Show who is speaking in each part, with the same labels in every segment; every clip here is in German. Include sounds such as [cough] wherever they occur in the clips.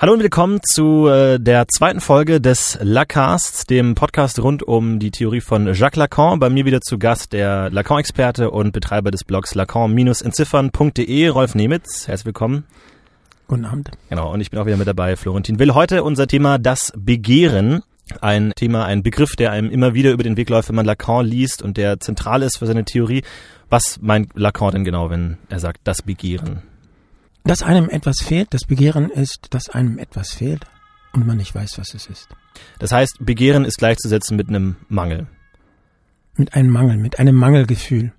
Speaker 1: Hallo und willkommen zu äh, der zweiten Folge des Lacasts, dem Podcast rund um die Theorie von Jacques Lacan. Bei mir wieder zu Gast der Lacan-Experte und Betreiber des Blogs lacan-entziffern.de, Rolf Nemitz. Herzlich willkommen.
Speaker 2: Guten Abend.
Speaker 1: Genau, und ich bin auch wieder mit dabei, Florentin Will. Heute unser Thema das Begehren. Ein Thema, ein Begriff, der einem immer wieder über den Weg läuft, wenn man Lacan liest und der zentral ist für seine Theorie. Was meint Lacan denn genau, wenn er sagt, das Begehren?
Speaker 2: Dass einem etwas fehlt, das Begehren ist, dass einem etwas fehlt und man nicht weiß, was es ist.
Speaker 1: Das heißt, Begehren ist gleichzusetzen mit einem Mangel.
Speaker 2: Mit einem Mangel, mit einem Mangelgefühl.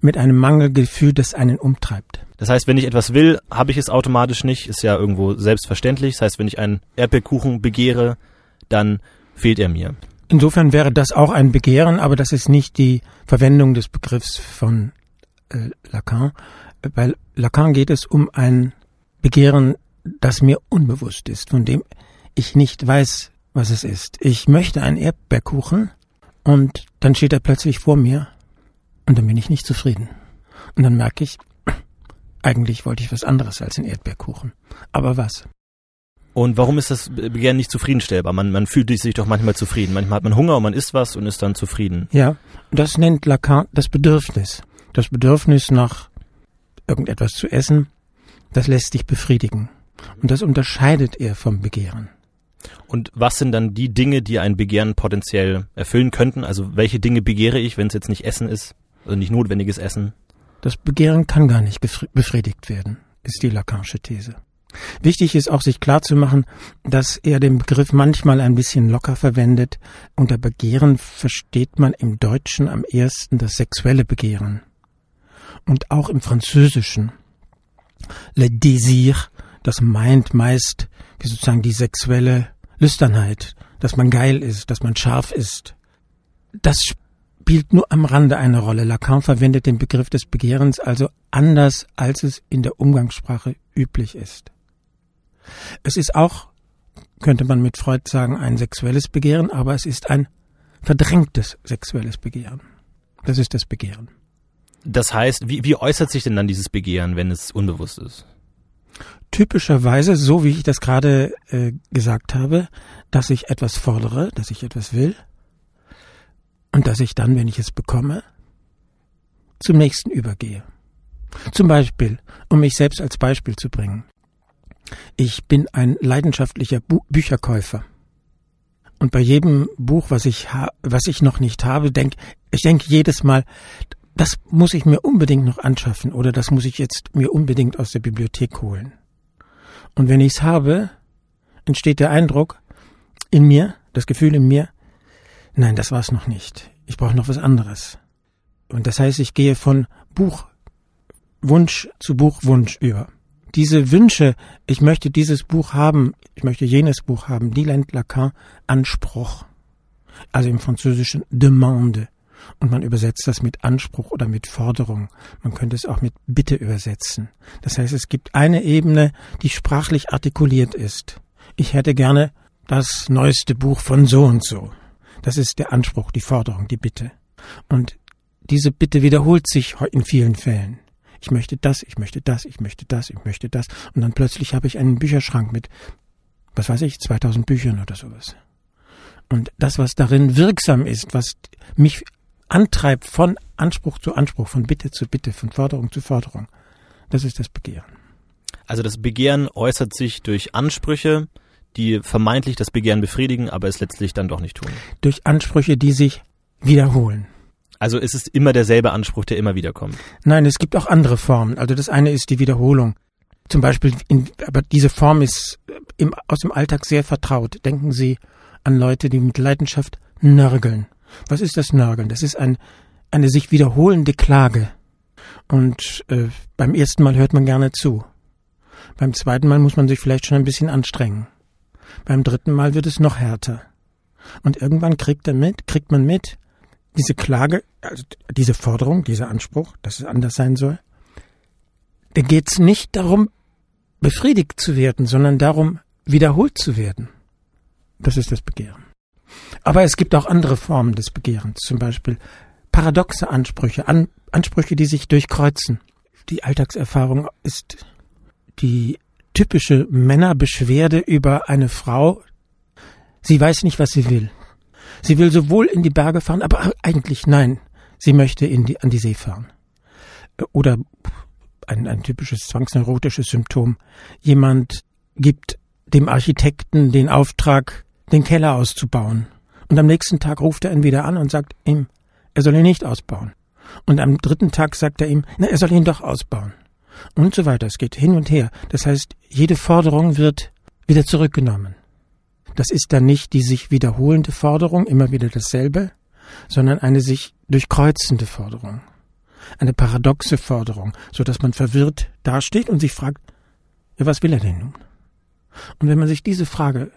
Speaker 2: Mit einem Mangelgefühl, das einen umtreibt.
Speaker 1: Das heißt, wenn ich etwas will, habe ich es automatisch nicht, ist ja irgendwo selbstverständlich. Das heißt, wenn ich einen Erdbeerkuchen begehre, dann fehlt er mir.
Speaker 2: Insofern wäre das auch ein Begehren, aber das ist nicht die Verwendung des Begriffs von äh, Lacan, bei Lacan geht es um ein Begehren, das mir unbewusst ist, von dem ich nicht weiß, was es ist. Ich möchte einen Erdbeerkuchen und dann steht er plötzlich vor mir und dann bin ich nicht zufrieden. Und dann merke ich, [clears throat] eigentlich wollte ich was anderes als einen Erdbeerkuchen. Aber was?
Speaker 1: Und warum ist das Begehren nicht zufriedenstellbar? Man, man fühlt sich doch manchmal zufrieden. Manchmal hat man Hunger und man isst was und ist dann zufrieden.
Speaker 2: Ja, das nennt Lacan das Bedürfnis. Das Bedürfnis nach irgendetwas zu essen, das lässt sich befriedigen. Und das unterscheidet er vom Begehren.
Speaker 1: Und was sind dann die Dinge, die ein Begehren potenziell erfüllen könnten? Also welche Dinge begehre ich, wenn es jetzt nicht Essen ist, also nicht notwendiges Essen?
Speaker 2: Das Begehren kann gar nicht befriedigt werden, ist die Lacanische These. Wichtig ist auch sich klarzumachen, dass er den Begriff manchmal ein bisschen locker verwendet. Unter Begehren versteht man im Deutschen am ersten das sexuelle Begehren und auch im Französischen. Le Désir, das meint meist wie sozusagen die sexuelle Lüsternheit, dass man geil ist, dass man scharf ist. Das spielt nur am Rande eine Rolle. Lacan verwendet den Begriff des Begehrens also anders, als es in der Umgangssprache üblich ist. Es ist auch, könnte man mit Freud sagen, ein sexuelles Begehren, aber es ist ein verdrängtes sexuelles Begehren. Das ist das Begehren.
Speaker 1: Das heißt, wie, wie äußert sich denn dann dieses Begehren, wenn es unbewusst ist?
Speaker 2: Typischerweise, so wie ich das gerade äh, gesagt habe, dass ich etwas fordere, dass ich etwas will und dass ich dann, wenn ich es bekomme, zum nächsten übergehe. Zum Beispiel, um mich selbst als Beispiel zu bringen. Ich bin ein leidenschaftlicher Bu Bücherkäufer. Und bei jedem Buch, was ich, was ich noch nicht habe, denk, ich denke jedes Mal, das muss ich mir unbedingt noch anschaffen oder das muss ich jetzt mir unbedingt aus der Bibliothek holen. Und wenn ich's habe, entsteht der Eindruck in mir, das Gefühl in mir, nein, das war's noch nicht. Ich brauche noch was anderes. Und das heißt, ich gehe von Buchwunsch zu Buchwunsch über. Diese Wünsche, ich möchte dieses Buch haben, ich möchte jenes Buch haben, die Lacan Anspruch. Also im Französischen Demande und man übersetzt das mit Anspruch oder mit Forderung. Man könnte es auch mit Bitte übersetzen. Das heißt, es gibt eine Ebene, die sprachlich artikuliert ist. Ich hätte gerne das neueste Buch von so und so. Das ist der Anspruch, die Forderung, die Bitte. Und diese Bitte wiederholt sich in vielen Fällen. Ich möchte das, ich möchte das, ich möchte das, ich möchte das. Und dann plötzlich habe ich einen Bücherschrank mit, was weiß ich, 2000 Büchern oder sowas. Und das, was darin wirksam ist, was mich antreibt von Anspruch zu Anspruch, von Bitte zu Bitte, von Forderung zu Forderung. Das ist das Begehren.
Speaker 1: Also das Begehren äußert sich durch Ansprüche, die vermeintlich das Begehren befriedigen, aber es letztlich dann doch nicht tun.
Speaker 2: Durch Ansprüche, die sich wiederholen.
Speaker 1: Also es ist immer derselbe Anspruch, der immer wieder kommt.
Speaker 2: Nein, es gibt auch andere Formen. Also das eine ist die Wiederholung. Zum Beispiel, in, aber diese Form ist im, aus dem Alltag sehr vertraut. Denken Sie an Leute, die mit Leidenschaft nörgeln. Was ist das Nörgeln? Das ist ein, eine sich wiederholende Klage. Und äh, beim ersten Mal hört man gerne zu. Beim zweiten Mal muss man sich vielleicht schon ein bisschen anstrengen. Beim dritten Mal wird es noch härter. Und irgendwann kriegt er mit, kriegt man mit, diese Klage, also diese Forderung, dieser Anspruch, dass es anders sein soll, da geht es nicht darum, befriedigt zu werden, sondern darum, wiederholt zu werden. Das ist das Begehren. Aber es gibt auch andere Formen des Begehrens, zum Beispiel paradoxe Ansprüche, An Ansprüche, die sich durchkreuzen. Die Alltagserfahrung ist die typische Männerbeschwerde über eine Frau. Sie weiß nicht, was sie will. Sie will sowohl in die Berge fahren, aber eigentlich nein. Sie möchte in die, an die See fahren. Oder ein, ein typisches zwangsneurotisches Symptom. Jemand gibt dem Architekten den Auftrag, den Keller auszubauen. Und am nächsten Tag ruft er ihn wieder an und sagt ihm, er soll ihn nicht ausbauen. Und am dritten Tag sagt er ihm, na, er soll ihn doch ausbauen. Und so weiter. Es geht hin und her. Das heißt, jede Forderung wird wieder zurückgenommen. Das ist dann nicht die sich wiederholende Forderung, immer wieder dasselbe, sondern eine sich durchkreuzende Forderung. Eine paradoxe Forderung, so dass man verwirrt dasteht und sich fragt, ja, was will er denn nun? Und wenn man sich diese Frage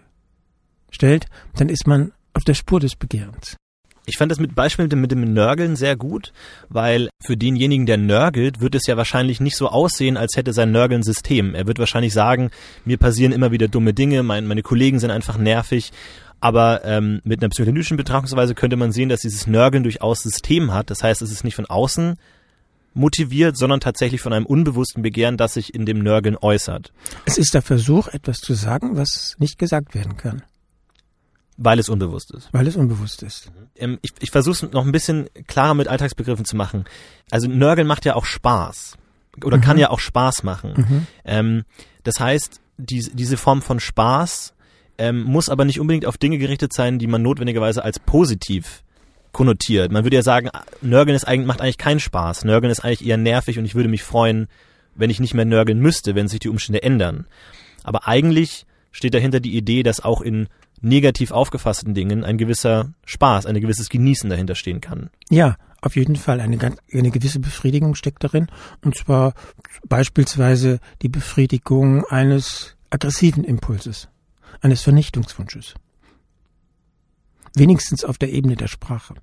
Speaker 2: stellt, dann ist man auf der Spur des Begehrens.
Speaker 1: Ich fand das mit Beispiel mit dem Nörgeln sehr gut, weil für denjenigen, der nörgelt, wird es ja wahrscheinlich nicht so aussehen, als hätte sein Nörgeln System. Er wird wahrscheinlich sagen, mir passieren immer wieder dumme Dinge, mein, meine Kollegen sind einfach nervig. Aber ähm, mit einer psychoanalytischen Betrachtungsweise könnte man sehen, dass dieses Nörgeln durchaus System hat. Das heißt, es ist nicht von außen motiviert, sondern tatsächlich von einem unbewussten Begehren, das sich in dem Nörgeln äußert.
Speaker 2: Es ist der Versuch, etwas zu sagen, was nicht gesagt werden kann.
Speaker 1: Weil es unbewusst ist.
Speaker 2: Weil es unbewusst ist.
Speaker 1: Ähm, ich ich versuche es noch ein bisschen klarer mit Alltagsbegriffen zu machen. Also Nörgeln macht ja auch Spaß. Oder mhm. kann ja auch Spaß machen. Mhm. Ähm, das heißt, die, diese Form von Spaß ähm, muss aber nicht unbedingt auf Dinge gerichtet sein, die man notwendigerweise als positiv konnotiert. Man würde ja sagen, Nörgeln ist eigentlich, macht eigentlich keinen Spaß. Nörgeln ist eigentlich eher nervig und ich würde mich freuen, wenn ich nicht mehr nörgeln müsste, wenn sich die Umstände ändern. Aber eigentlich steht dahinter die Idee, dass auch in negativ aufgefassten Dingen ein gewisser Spaß, ein gewisses Genießen dahinter stehen kann.
Speaker 2: Ja, auf jeden Fall eine, eine gewisse Befriedigung steckt darin. Und zwar beispielsweise die Befriedigung eines aggressiven Impulses, eines Vernichtungswunsches. Wenigstens auf der Ebene der Sprache.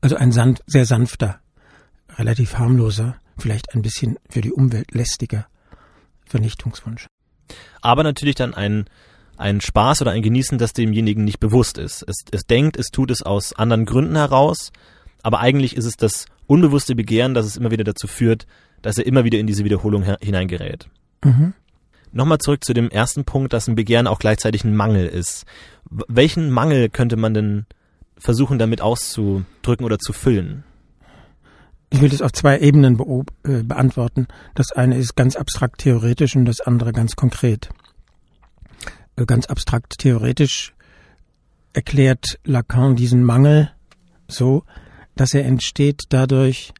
Speaker 2: Also ein sanft, sehr sanfter, relativ harmloser, vielleicht ein bisschen für die Umwelt lästiger Vernichtungswunsch.
Speaker 1: Aber natürlich dann ein ein Spaß oder ein Genießen, das demjenigen nicht bewusst ist. Es, es denkt, es tut es aus anderen Gründen heraus, aber eigentlich ist es das unbewusste Begehren, das es immer wieder dazu führt, dass er immer wieder in diese Wiederholung hineingerät. Mhm. Nochmal zurück zu dem ersten Punkt, dass ein Begehren auch gleichzeitig ein Mangel ist. Welchen Mangel könnte man denn versuchen, damit auszudrücken oder zu füllen?
Speaker 2: Ich will das auf zwei Ebenen be äh, beantworten. Das eine ist ganz abstrakt theoretisch und das andere ganz konkret. Äh, ganz abstrakt theoretisch erklärt Lacan diesen Mangel so, dass er entsteht dadurch,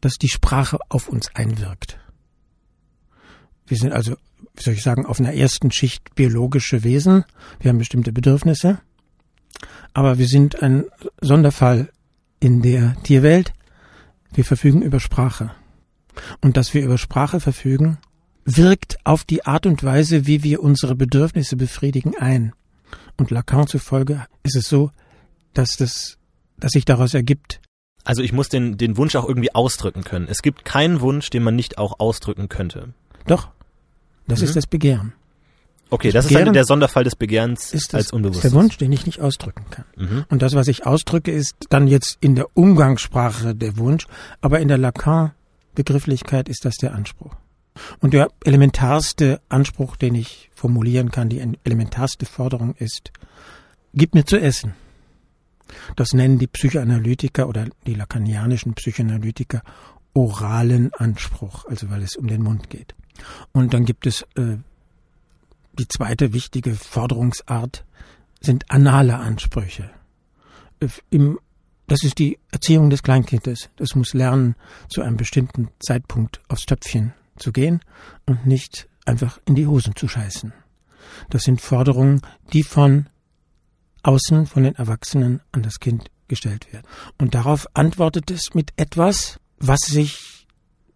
Speaker 2: dass die Sprache auf uns einwirkt. Wir sind also, wie soll ich sagen, auf einer ersten Schicht biologische Wesen. Wir haben bestimmte Bedürfnisse. Aber wir sind ein Sonderfall in der Tierwelt. Wir verfügen über Sprache. Und dass wir über Sprache verfügen, wirkt auf die Art und Weise, wie wir unsere Bedürfnisse befriedigen, ein. Und Lacan zufolge ist es so, dass das, dass sich daraus ergibt.
Speaker 1: Also ich muss den, den Wunsch auch irgendwie ausdrücken können. Es gibt keinen Wunsch, den man nicht auch ausdrücken könnte.
Speaker 2: Doch. Das mhm. ist das Begehren.
Speaker 1: Okay, das, das ist dann der Sonderfall des Begehrens
Speaker 2: ist
Speaker 1: das, als Unbewusstes.
Speaker 2: Ist der Wunsch, den ich nicht ausdrücken kann. Mhm. Und das, was ich ausdrücke, ist dann jetzt in der Umgangssprache der Wunsch, aber in der Lacan-Begrifflichkeit ist das der Anspruch. Und der elementarste Anspruch, den ich formulieren kann, die elementarste Forderung ist, gib mir zu essen. Das nennen die Psychoanalytiker oder die lacanianischen Psychoanalytiker oralen Anspruch, also weil es um den Mund geht. Und dann gibt es äh, die zweite wichtige Forderungsart, sind anale Ansprüche. Äh, Im, das ist die Erziehung des Kleinkindes. Das muss lernen, zu einem bestimmten Zeitpunkt aufs Töpfchen zu gehen und nicht einfach in die Hosen zu scheißen. Das sind Forderungen, die von außen, von den Erwachsenen an das Kind gestellt werden. Und darauf antwortet es mit etwas, was sich,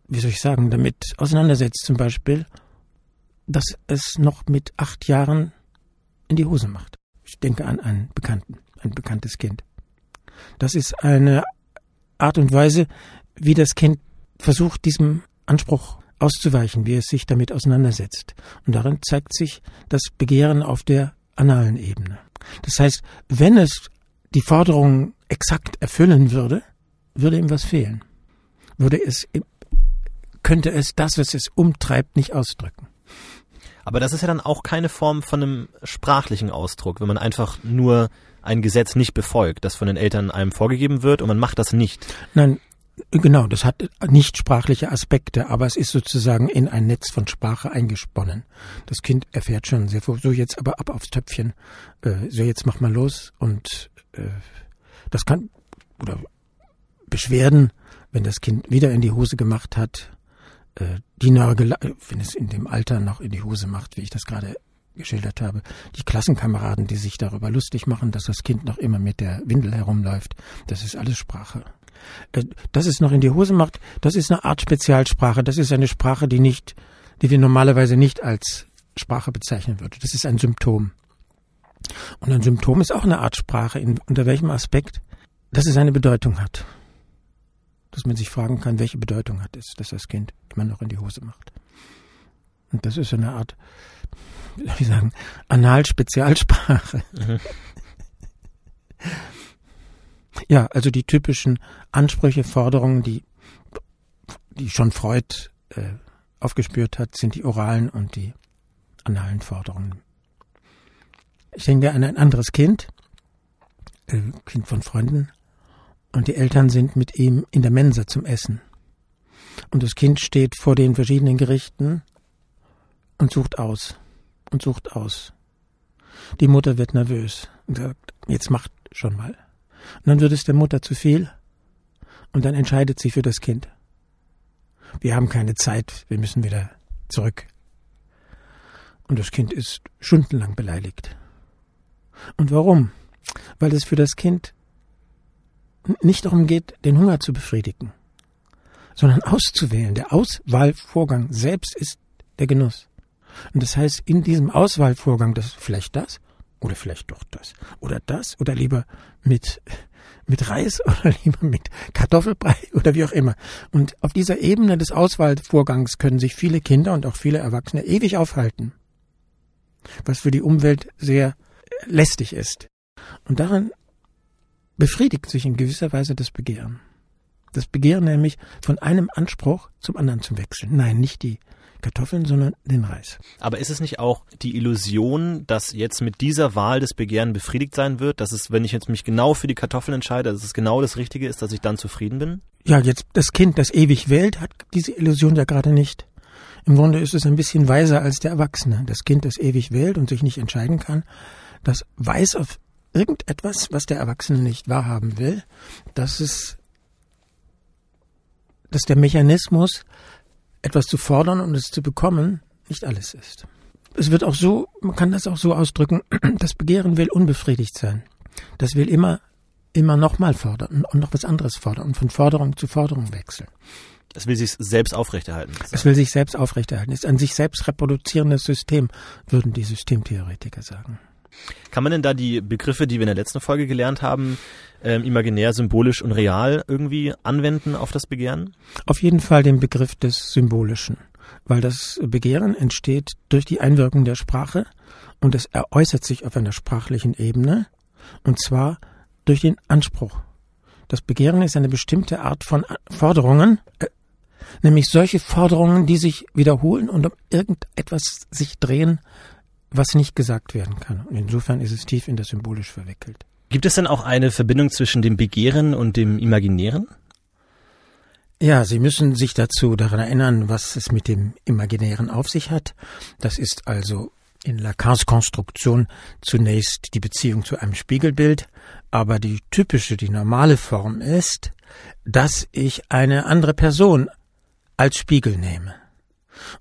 Speaker 2: wie soll ich sagen, damit auseinandersetzt. Zum Beispiel, dass es noch mit acht Jahren in die Hose macht. Ich denke an einen Bekannten, ein bekanntes Kind. Das ist eine Art und Weise, wie das Kind versucht, diesem Anspruch auszuweichen, wie es sich damit auseinandersetzt. Und darin zeigt sich das Begehren auf der analen Ebene. Das heißt, wenn es die Forderung exakt erfüllen würde, würde ihm was fehlen. Würde es könnte es das, was es umtreibt, nicht ausdrücken.
Speaker 1: Aber das ist ja dann auch keine Form von einem sprachlichen Ausdruck, wenn man einfach nur ein Gesetz nicht befolgt, das von den Eltern einem vorgegeben wird und man macht das nicht.
Speaker 2: Nein, genau, das hat nicht sprachliche Aspekte, aber es ist sozusagen in ein Netz von Sprache eingesponnen. Das Kind erfährt schon sehr viel, so jetzt aber ab aufs Töpfchen, äh, so jetzt mach mal los und äh, das kann, oder Beschwerden, wenn das Kind wieder in die Hose gemacht hat, äh, die Nörgelei, wenn es in dem Alter noch in die Hose macht, wie ich das gerade geschildert habe, die Klassenkameraden, die sich darüber lustig machen, dass das Kind noch immer mit der Windel herumläuft, das ist alles Sprache. Dass es noch in die Hose macht, das ist eine Art Spezialsprache, das ist eine Sprache, die nicht, die wir normalerweise nicht als Sprache bezeichnen würden. Das ist ein Symptom. Und ein Symptom ist auch eine Art Sprache, in, unter welchem Aspekt, dass es eine Bedeutung hat. Dass man sich fragen kann, welche Bedeutung hat es, dass das Kind immer noch in die Hose macht. Und das ist eine Art wie soll ich sagen, Anal-Spezialsprache. Mhm. [laughs] Ja, also die typischen Ansprüche, Forderungen, die, die schon Freud äh, aufgespürt hat, sind die oralen und die analen Forderungen. Ich denke an ein anderes Kind, äh, Kind von Freunden, und die Eltern sind mit ihm in der Mensa zum Essen. Und das Kind steht vor den verschiedenen Gerichten und sucht aus und sucht aus. Die Mutter wird nervös und sagt, jetzt macht schon mal. Und dann wird es der Mutter zu viel und dann entscheidet sie für das Kind. Wir haben keine Zeit, wir müssen wieder zurück. Und das Kind ist stundenlang beleidigt. Und warum? Weil es für das Kind nicht darum geht, den Hunger zu befriedigen, sondern auszuwählen. Der Auswahlvorgang selbst ist der Genuss. Und das heißt, in diesem Auswahlvorgang, das vielleicht das oder vielleicht doch das oder das oder lieber mit mit Reis [laughs] oder lieber mit Kartoffelbrei [laughs] oder wie auch immer. Und auf dieser Ebene des Auswahlvorgangs können sich viele Kinder und auch viele Erwachsene ewig aufhalten, was für die Umwelt sehr lästig ist. Und daran befriedigt sich in gewisser Weise das Begehren. Das Begehren nämlich von einem Anspruch zum anderen zu wechseln. Nein, nicht die Kartoffeln, sondern den Reis.
Speaker 1: Aber ist es nicht auch die Illusion, dass jetzt mit dieser Wahl des Begehren befriedigt sein wird, dass es, wenn ich jetzt mich genau für die Kartoffeln entscheide, dass es genau das Richtige ist, dass ich dann zufrieden bin?
Speaker 2: Ja, jetzt das Kind, das ewig wählt, hat diese Illusion ja gerade nicht. Im Grunde ist es ein bisschen weiser als der Erwachsene. Das Kind, das ewig wählt und sich nicht entscheiden kann, das weiß auf irgendetwas, was der Erwachsene nicht wahrhaben will, dass es, dass der Mechanismus etwas zu fordern und es zu bekommen nicht alles ist. Es wird auch so, man kann das auch so ausdrücken, [clears throat] das Begehren will unbefriedigt sein. Das will immer, immer nochmal fordern und noch was anderes fordern und von Forderung zu Forderung wechseln.
Speaker 1: Es will sich selbst aufrechterhalten.
Speaker 2: Es will sich selbst aufrechterhalten. Es ist ein sich selbst reproduzierendes System, würden die Systemtheoretiker sagen.
Speaker 1: Kann man denn da die Begriffe, die wir in der letzten Folge gelernt haben, ähm, imaginär, symbolisch und real irgendwie anwenden auf das Begehren?
Speaker 2: Auf jeden Fall den Begriff des Symbolischen, weil das Begehren entsteht durch die Einwirkung der Sprache und es äußert sich auf einer sprachlichen Ebene und zwar durch den Anspruch. Das Begehren ist eine bestimmte Art von Forderungen, äh, nämlich solche Forderungen, die sich wiederholen und um irgendetwas sich drehen, was nicht gesagt werden kann. Und insofern ist es tief in das Symbolisch verwickelt.
Speaker 1: Gibt es denn auch eine Verbindung zwischen dem Begehren und dem Imaginären?
Speaker 2: Ja, Sie müssen sich dazu daran erinnern, was es mit dem Imaginären auf sich hat. Das ist also in Lacans Konstruktion zunächst die Beziehung zu einem Spiegelbild, aber die typische, die normale Form ist, dass ich eine andere Person als Spiegel nehme.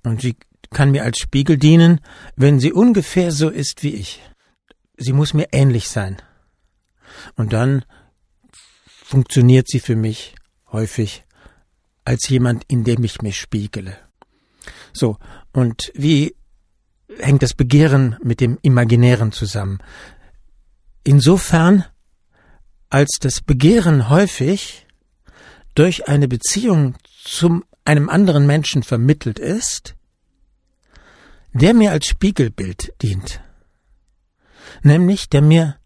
Speaker 2: Und sie kann mir als Spiegel dienen, wenn sie ungefähr so ist wie ich. Sie muss mir ähnlich sein. Und dann funktioniert sie für mich häufig als jemand, in dem ich mich spiegele. So, und wie hängt das Begehren mit dem Imaginären zusammen? Insofern, als das Begehren häufig durch eine Beziehung zu einem anderen Menschen vermittelt ist, der mir als Spiegelbild dient, nämlich der mir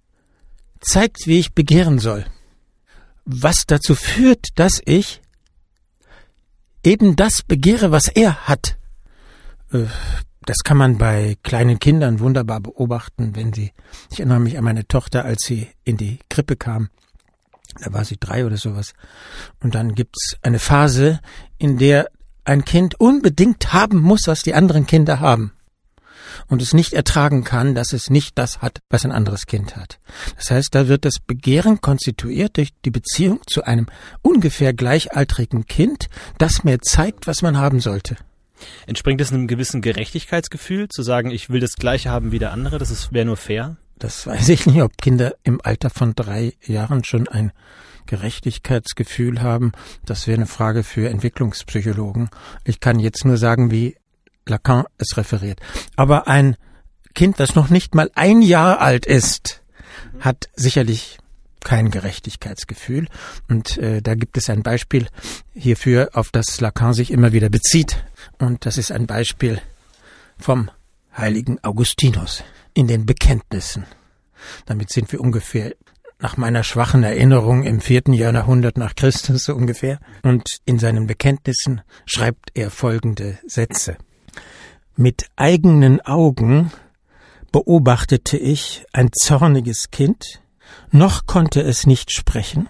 Speaker 2: zeigt, wie ich begehren soll, was dazu führt, dass ich eben das begehre, was er hat. Äh, das kann man bei kleinen Kindern wunderbar beobachten, wenn sie, ich erinnere mich an meine Tochter, als sie in die Krippe kam, da war sie drei oder sowas, und dann gibt's eine Phase, in der ein Kind unbedingt haben muss, was die anderen Kinder haben und es nicht ertragen kann, dass es nicht das hat, was ein anderes Kind hat. Das heißt, da wird das Begehren konstituiert durch die Beziehung zu einem ungefähr gleichaltrigen Kind, das mir zeigt, was man haben sollte.
Speaker 1: Entspringt es einem gewissen Gerechtigkeitsgefühl, zu sagen, ich will das Gleiche haben wie der andere, das wäre nur fair?
Speaker 2: Das weiß ich nicht, ob Kinder im Alter von drei Jahren schon ein Gerechtigkeitsgefühl haben. Das wäre eine Frage für Entwicklungspsychologen. Ich kann jetzt nur sagen, wie Lacan es referiert. Aber ein Kind, das noch nicht mal ein Jahr alt ist, hat sicherlich kein Gerechtigkeitsgefühl. Und äh, da gibt es ein Beispiel hierfür, auf das Lacan sich immer wieder bezieht. Und das ist ein Beispiel vom heiligen Augustinus in den Bekenntnissen. Damit sind wir ungefähr nach meiner schwachen Erinnerung im vierten Jahrhundert nach Christus so ungefähr. Und in seinen Bekenntnissen schreibt er folgende Sätze. Mit eigenen Augen beobachtete ich ein zorniges Kind, noch konnte es nicht sprechen,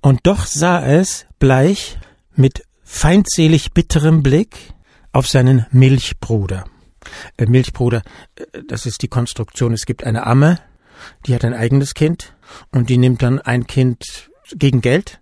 Speaker 2: und doch sah es bleich mit feindselig bitterem Blick auf seinen Milchbruder. Äh, Milchbruder, äh, das ist die Konstruktion. Es gibt eine Amme, die hat ein eigenes Kind und die nimmt dann ein Kind gegen Geld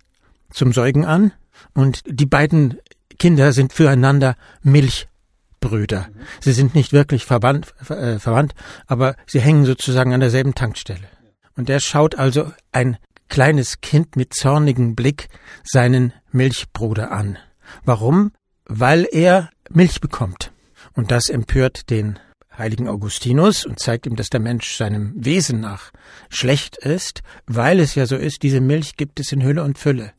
Speaker 2: zum Säugen an und die beiden Kinder sind füreinander Milchbrüder. Sie sind nicht wirklich verwandt, äh, verwandt, aber sie hängen sozusagen an derselben Tankstelle. Und der schaut also ein kleines Kind mit zornigem Blick seinen Milchbruder an. Warum? Weil er Milch bekommt. Und das empört den heiligen Augustinus und zeigt ihm, dass der Mensch seinem Wesen nach schlecht ist, weil es ja so ist, diese Milch gibt es in Hülle und Fülle.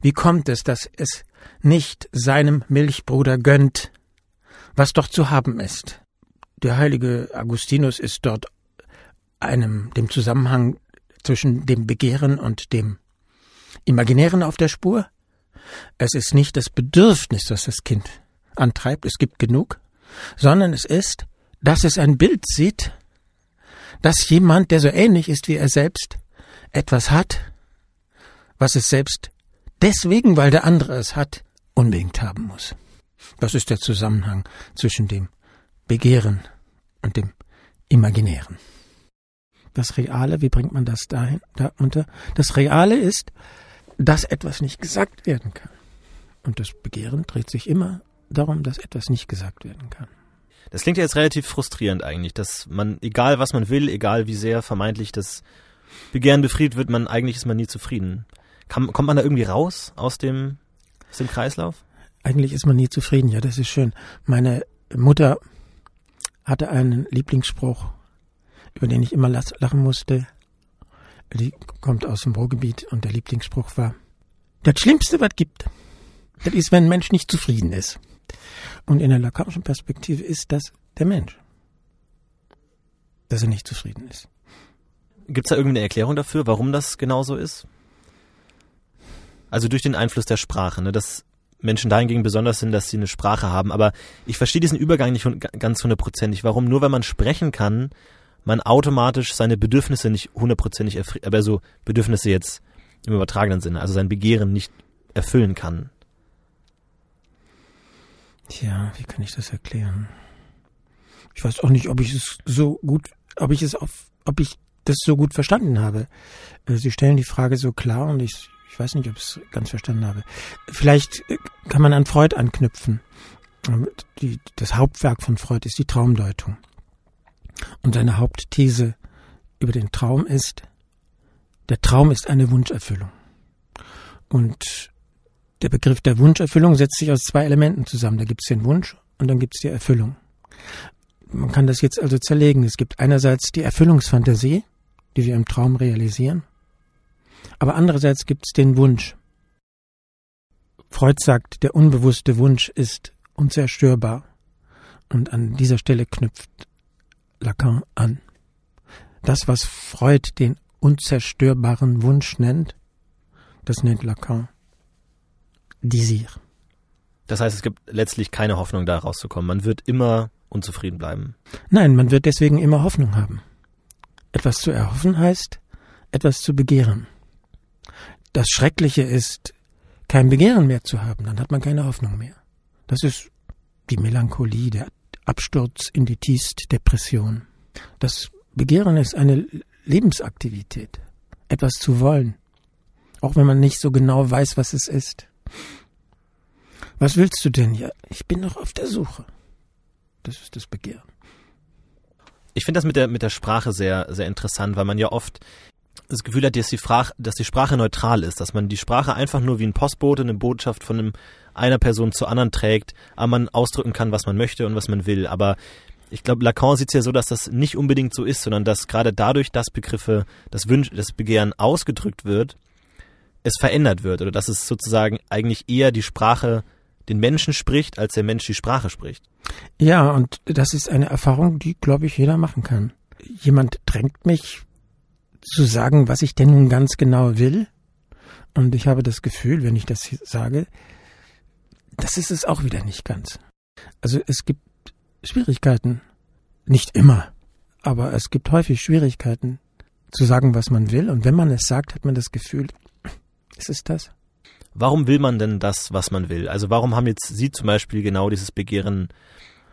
Speaker 2: Wie kommt es, dass es nicht seinem Milchbruder gönnt, was doch zu haben ist? Der heilige Augustinus ist dort einem, dem Zusammenhang zwischen dem Begehren und dem Imaginären auf der Spur. Es ist nicht das Bedürfnis, das das Kind antreibt, es gibt genug, sondern es ist, dass es ein Bild sieht, dass jemand, der so ähnlich ist wie er selbst, etwas hat, was es selbst deswegen, weil der andere es hat, unbedingt haben muss. Das ist der Zusammenhang zwischen dem Begehren und dem Imaginären. Das Reale, wie bringt man das dahin, da unter? Das Reale ist, dass etwas nicht gesagt werden kann. Und das Begehren dreht sich immer darum, dass etwas nicht gesagt werden kann.
Speaker 1: Das klingt ja jetzt relativ frustrierend eigentlich, dass man, egal was man will, egal wie sehr vermeintlich das Begehren befriedigt wird, man eigentlich ist man nie zufrieden. Kann, kommt man da irgendwie raus aus dem, aus dem Kreislauf?
Speaker 2: Eigentlich ist man nie zufrieden, ja, das ist schön. Meine Mutter hatte einen Lieblingsspruch, über den ich immer lachen musste. Die kommt aus dem Ruhrgebiet und der Lieblingsspruch war, das Schlimmste, was gibt, das ist, wenn ein Mensch nicht zufrieden ist. Und in der lakanischen Perspektive ist das der Mensch. Dass er nicht zufrieden ist.
Speaker 1: Gibt es da irgendeine Erklärung dafür, warum das genau so ist? Also durch den Einfluss der Sprache, ne, dass Menschen dahingegen besonders sind, dass sie eine Sprache haben. Aber ich verstehe diesen Übergang nicht ganz hundertprozentig. Warum? Nur weil man sprechen kann, man automatisch seine Bedürfnisse nicht hundertprozentig aber so Bedürfnisse jetzt im übertragenen Sinne, also sein Begehren nicht erfüllen kann.
Speaker 2: Tja, wie kann ich das erklären? Ich weiß auch nicht, ob ich es so gut, ob ich es auf, ob ich das so gut verstanden habe. Äh, Sie stellen die Frage so klar und ich, ich weiß nicht, ob ich es ganz verstanden habe. Vielleicht äh, kann man an Freud anknüpfen. Die, das Hauptwerk von Freud ist die Traumdeutung. Und seine Hauptthese über den Traum ist, der Traum ist eine Wunscherfüllung. Und der Begriff der Wunscherfüllung setzt sich aus zwei Elementen zusammen. Da gibt es den Wunsch und dann gibt es die Erfüllung. Man kann das jetzt also zerlegen. Es gibt einerseits die Erfüllungsfantasie, die wir im Traum realisieren, aber andererseits gibt es den Wunsch. Freud sagt, der unbewusste Wunsch ist unzerstörbar. Und an dieser Stelle knüpft Lacan an. Das, was Freud den unzerstörbaren Wunsch nennt, das nennt Lacan Desir.
Speaker 1: Das heißt, es gibt letztlich keine Hoffnung, da rauszukommen. Man wird immer unzufrieden bleiben.
Speaker 2: Nein, man wird deswegen immer Hoffnung haben. Etwas zu erhoffen heißt, etwas zu begehren. Das Schreckliche ist, kein Begehren mehr zu haben, dann hat man keine Hoffnung mehr. Das ist die Melancholie, der Absturz in die tiefste Depression. Das Begehren ist eine Lebensaktivität, etwas zu wollen, auch wenn man nicht so genau weiß, was es ist. Was willst du denn? Ja, ich bin noch auf der Suche. Das ist das Begehren.
Speaker 1: Ich finde das mit der, mit der Sprache sehr, sehr interessant, weil man ja oft das Gefühl hat, dass die, Sprache, dass die Sprache neutral ist, dass man die Sprache einfach nur wie ein Postbote eine Botschaft von einem, einer Person zur anderen trägt, aber man ausdrücken kann, was man möchte und was man will. Aber ich glaube, Lacan sieht es ja so, dass das nicht unbedingt so ist, sondern dass gerade dadurch, dass Begriffe, das Wünsch, das Begehren ausgedrückt wird, es verändert wird oder dass es sozusagen eigentlich eher die Sprache den Menschen spricht, als der Mensch die Sprache spricht.
Speaker 2: Ja, und das ist eine Erfahrung, die, glaube ich, jeder machen kann. Jemand drängt mich zu sagen, was ich denn nun ganz genau will. Und ich habe das Gefühl, wenn ich das sage, das ist es auch wieder nicht ganz. Also es gibt Schwierigkeiten. Nicht immer. Aber es gibt häufig Schwierigkeiten zu sagen, was man will. Und wenn man es sagt, hat man das Gefühl, ist es das?
Speaker 1: Warum will man denn das, was man will? Also warum haben jetzt Sie zum Beispiel genau dieses Begehren,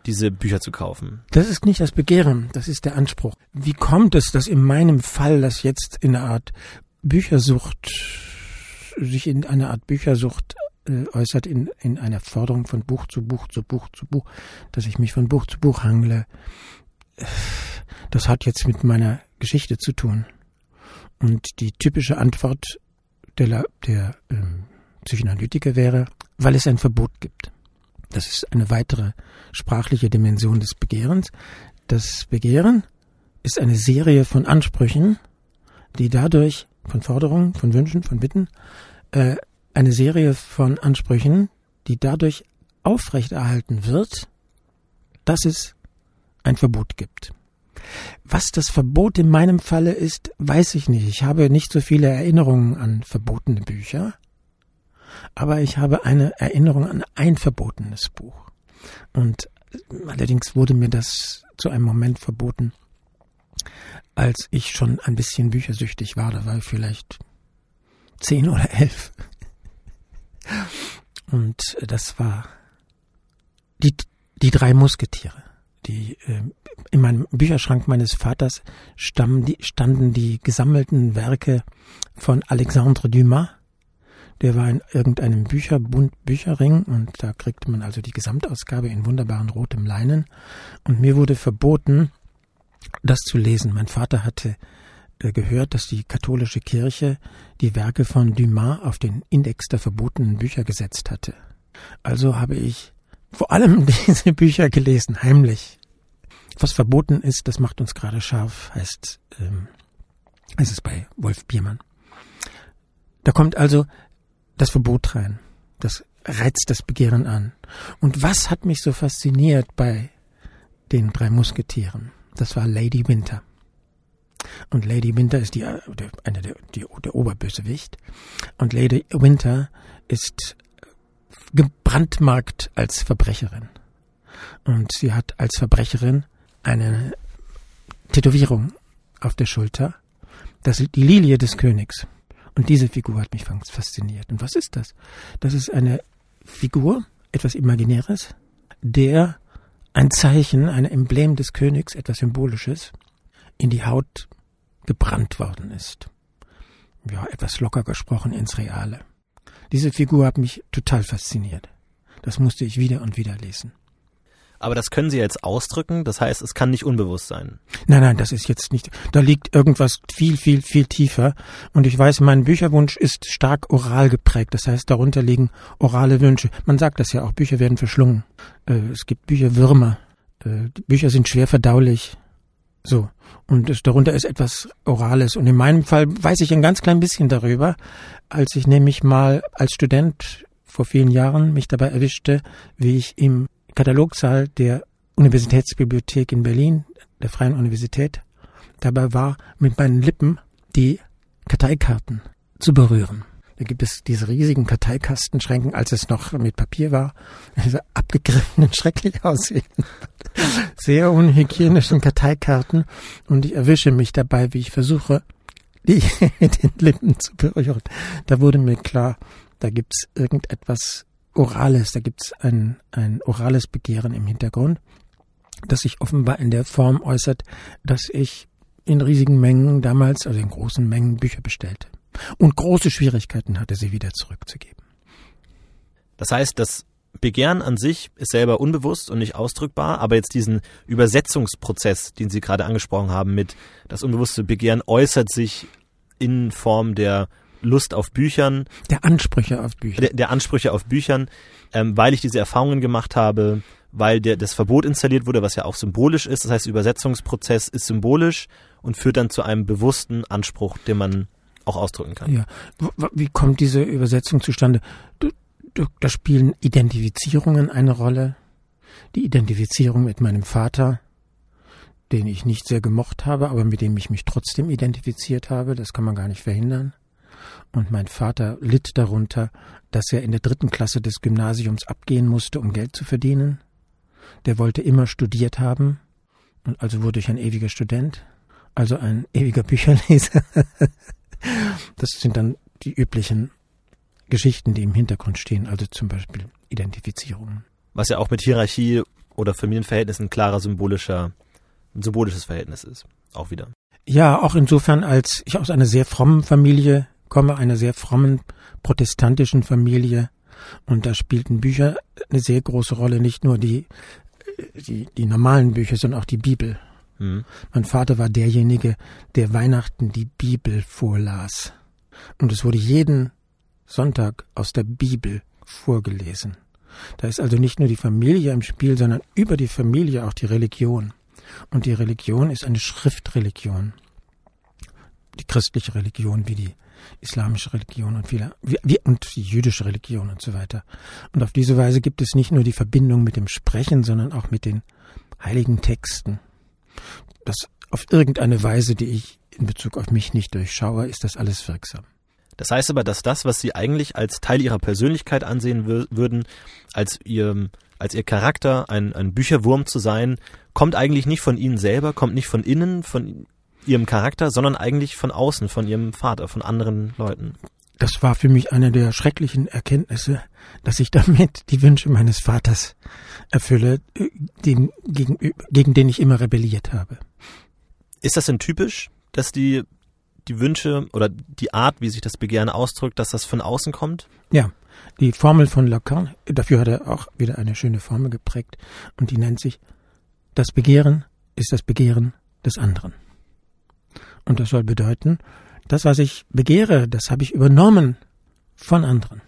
Speaker 1: diese Bücher zu kaufen?
Speaker 2: Das ist nicht das Begehren, das ist der Anspruch. Wie kommt es, dass in meinem Fall das jetzt in einer Art Büchersucht, sich in einer Art Büchersucht äh, äußert, in, in einer Forderung von Buch zu Buch zu Buch zu Buch, dass ich mich von Buch zu Buch hangle? Das hat jetzt mit meiner Geschichte zu tun. Und die typische Antwort der, der ähm, Psychoanalytiker wäre, weil es ein Verbot gibt. Das ist eine weitere sprachliche Dimension des Begehrens. Das Begehren ist eine Serie von Ansprüchen, die dadurch, von Forderungen, von Wünschen, von Bitten, äh, eine Serie von Ansprüchen, die dadurch aufrechterhalten wird, dass es ein Verbot gibt. Was das Verbot in meinem Falle ist, weiß ich nicht. Ich habe nicht so viele Erinnerungen an verbotene Bücher aber ich habe eine Erinnerung an ein verbotenes Buch. Und allerdings wurde mir das zu einem Moment verboten, als ich schon ein bisschen büchersüchtig war. Da war ich vielleicht zehn oder elf. Und das war die, die drei Musketiere. Die, äh, in meinem Bücherschrank meines Vaters die, standen die gesammelten Werke von Alexandre Dumas, der war in irgendeinem Bücherbund Bücherring und da kriegte man also die Gesamtausgabe in wunderbaren rotem Leinen. Und mir wurde verboten, das zu lesen. Mein Vater hatte äh, gehört, dass die katholische Kirche die Werke von Dumas auf den Index der verbotenen Bücher gesetzt hatte. Also habe ich vor allem [laughs] diese Bücher gelesen, heimlich. Was verboten ist, das macht uns gerade scharf, heißt, ähm, ist es bei Wolf Biermann. Da kommt also das Verbot rein. Das reizt das Begehren an. Und was hat mich so fasziniert bei den drei Musketieren? Das war Lady Winter. Und Lady Winter ist die, eine der, die, der Oberbösewicht. Und Lady Winter ist gebrandmarkt als Verbrecherin. Und sie hat als Verbrecherin eine Tätowierung auf der Schulter. Das ist die Lilie des Königs. Und diese Figur hat mich fasziniert. Und was ist das? Das ist eine Figur, etwas Imaginäres, der ein Zeichen, ein Emblem des Königs, etwas Symbolisches, in die Haut gebrannt worden ist. Ja, etwas locker gesprochen ins Reale. Diese Figur hat mich total fasziniert. Das musste ich wieder und wieder lesen.
Speaker 1: Aber das können Sie jetzt ausdrücken, das heißt, es kann nicht unbewusst sein.
Speaker 2: Nein, nein, das ist jetzt nicht. Da liegt irgendwas viel, viel, viel tiefer. Und ich weiß, mein Bücherwunsch ist stark oral geprägt. Das heißt, darunter liegen orale Wünsche. Man sagt das ja auch, Bücher werden verschlungen. Äh, es gibt Bücherwürmer. Äh, Bücher sind schwer verdaulich. So. Und darunter ist etwas Orales. Und in meinem Fall weiß ich ein ganz klein bisschen darüber, als ich nämlich mal als Student vor vielen Jahren mich dabei erwischte, wie ich im Katalogsaal der Universitätsbibliothek in Berlin, der Freien Universität, dabei war, mit meinen Lippen die Karteikarten zu berühren. Da gibt es diese riesigen Karteikastenschränken, als es noch mit Papier war, diese abgegriffenen, schrecklich aussehenden, sehr unhygienischen Karteikarten. Und ich erwische mich dabei, wie ich versuche, die [laughs] mit den Lippen zu berühren. Da wurde mir klar, da gibt's irgendetwas Orales, da gibt's ein, ein orales Begehren im Hintergrund, das sich offenbar in der Form äußert, dass ich in riesigen Mengen damals, also in großen Mengen Bücher bestellte und große Schwierigkeiten hatte, sie wieder zurückzugeben.
Speaker 1: Das heißt, das Begehren an sich ist selber unbewusst und nicht ausdrückbar, aber jetzt diesen Übersetzungsprozess, den Sie gerade angesprochen haben, mit das unbewusste Begehren äußert sich in Form der Lust auf Büchern.
Speaker 2: Der Ansprüche auf Bücher.
Speaker 1: Der, der Ansprüche auf Büchern, ähm, weil ich diese Erfahrungen gemacht habe, weil der, das Verbot installiert wurde, was ja auch symbolisch ist. Das heißt, der Übersetzungsprozess ist symbolisch und führt dann zu einem bewussten Anspruch, den man auch ausdrücken kann.
Speaker 2: Ja. Wie kommt diese Übersetzung zustande? Da spielen Identifizierungen eine Rolle. Die Identifizierung mit meinem Vater, den ich nicht sehr gemocht habe, aber mit dem ich mich trotzdem identifiziert habe, das kann man gar nicht verhindern. Und mein Vater litt darunter, dass er in der dritten Klasse des Gymnasiums abgehen musste, um Geld zu verdienen. Der wollte immer studiert haben, und also wurde ich ein ewiger Student, also ein ewiger Bücherleser. [laughs] das sind dann die üblichen Geschichten, die im Hintergrund stehen, also zum Beispiel Identifizierungen.
Speaker 1: Was ja auch mit Hierarchie oder Familienverhältnissen ein klarer symbolischer, ein symbolisches Verhältnis ist. Auch wieder.
Speaker 2: Ja, auch insofern, als ich aus einer sehr frommen Familie komme, einer sehr frommen protestantischen Familie. Und da spielten Bücher eine sehr große Rolle, nicht nur die, die, die normalen Bücher, sondern auch die Bibel. Mhm. Mein Vater war derjenige, der Weihnachten die Bibel vorlas. Und es wurde jeden Sonntag aus der Bibel vorgelesen. Da ist also nicht nur die Familie im Spiel, sondern über die Familie auch die Religion. Und die Religion ist eine Schriftreligion. Die christliche Religion wie die islamische Religion und viele, und die jüdische Religion und so weiter. Und auf diese Weise gibt es nicht nur die Verbindung mit dem Sprechen, sondern auch mit den heiligen Texten. Das auf irgendeine Weise, die ich in Bezug auf mich nicht durchschaue, ist das alles wirksam.
Speaker 1: Das heißt aber, dass das, was Sie eigentlich als Teil Ihrer Persönlichkeit ansehen würden, als Ihr, als Ihr Charakter, ein, ein Bücherwurm zu sein, kommt eigentlich nicht von Ihnen selber, kommt nicht von innen, von Ihrem Charakter, sondern eigentlich von außen, von Ihrem Vater, von anderen Leuten.
Speaker 2: Das war für mich eine der schrecklichen Erkenntnisse, dass ich damit die Wünsche meines Vaters erfülle, dem, gegen, gegen den ich immer rebelliert habe.
Speaker 1: Ist das denn typisch, dass die die Wünsche oder die Art, wie sich das Begehren ausdrückt, dass das von außen kommt?
Speaker 2: Ja, die Formel von Lacan, dafür hat er auch wieder eine schöne Formel geprägt und die nennt sich, das Begehren ist das Begehren des anderen. Und das soll bedeuten, das, was ich begehre, das habe ich übernommen von anderen.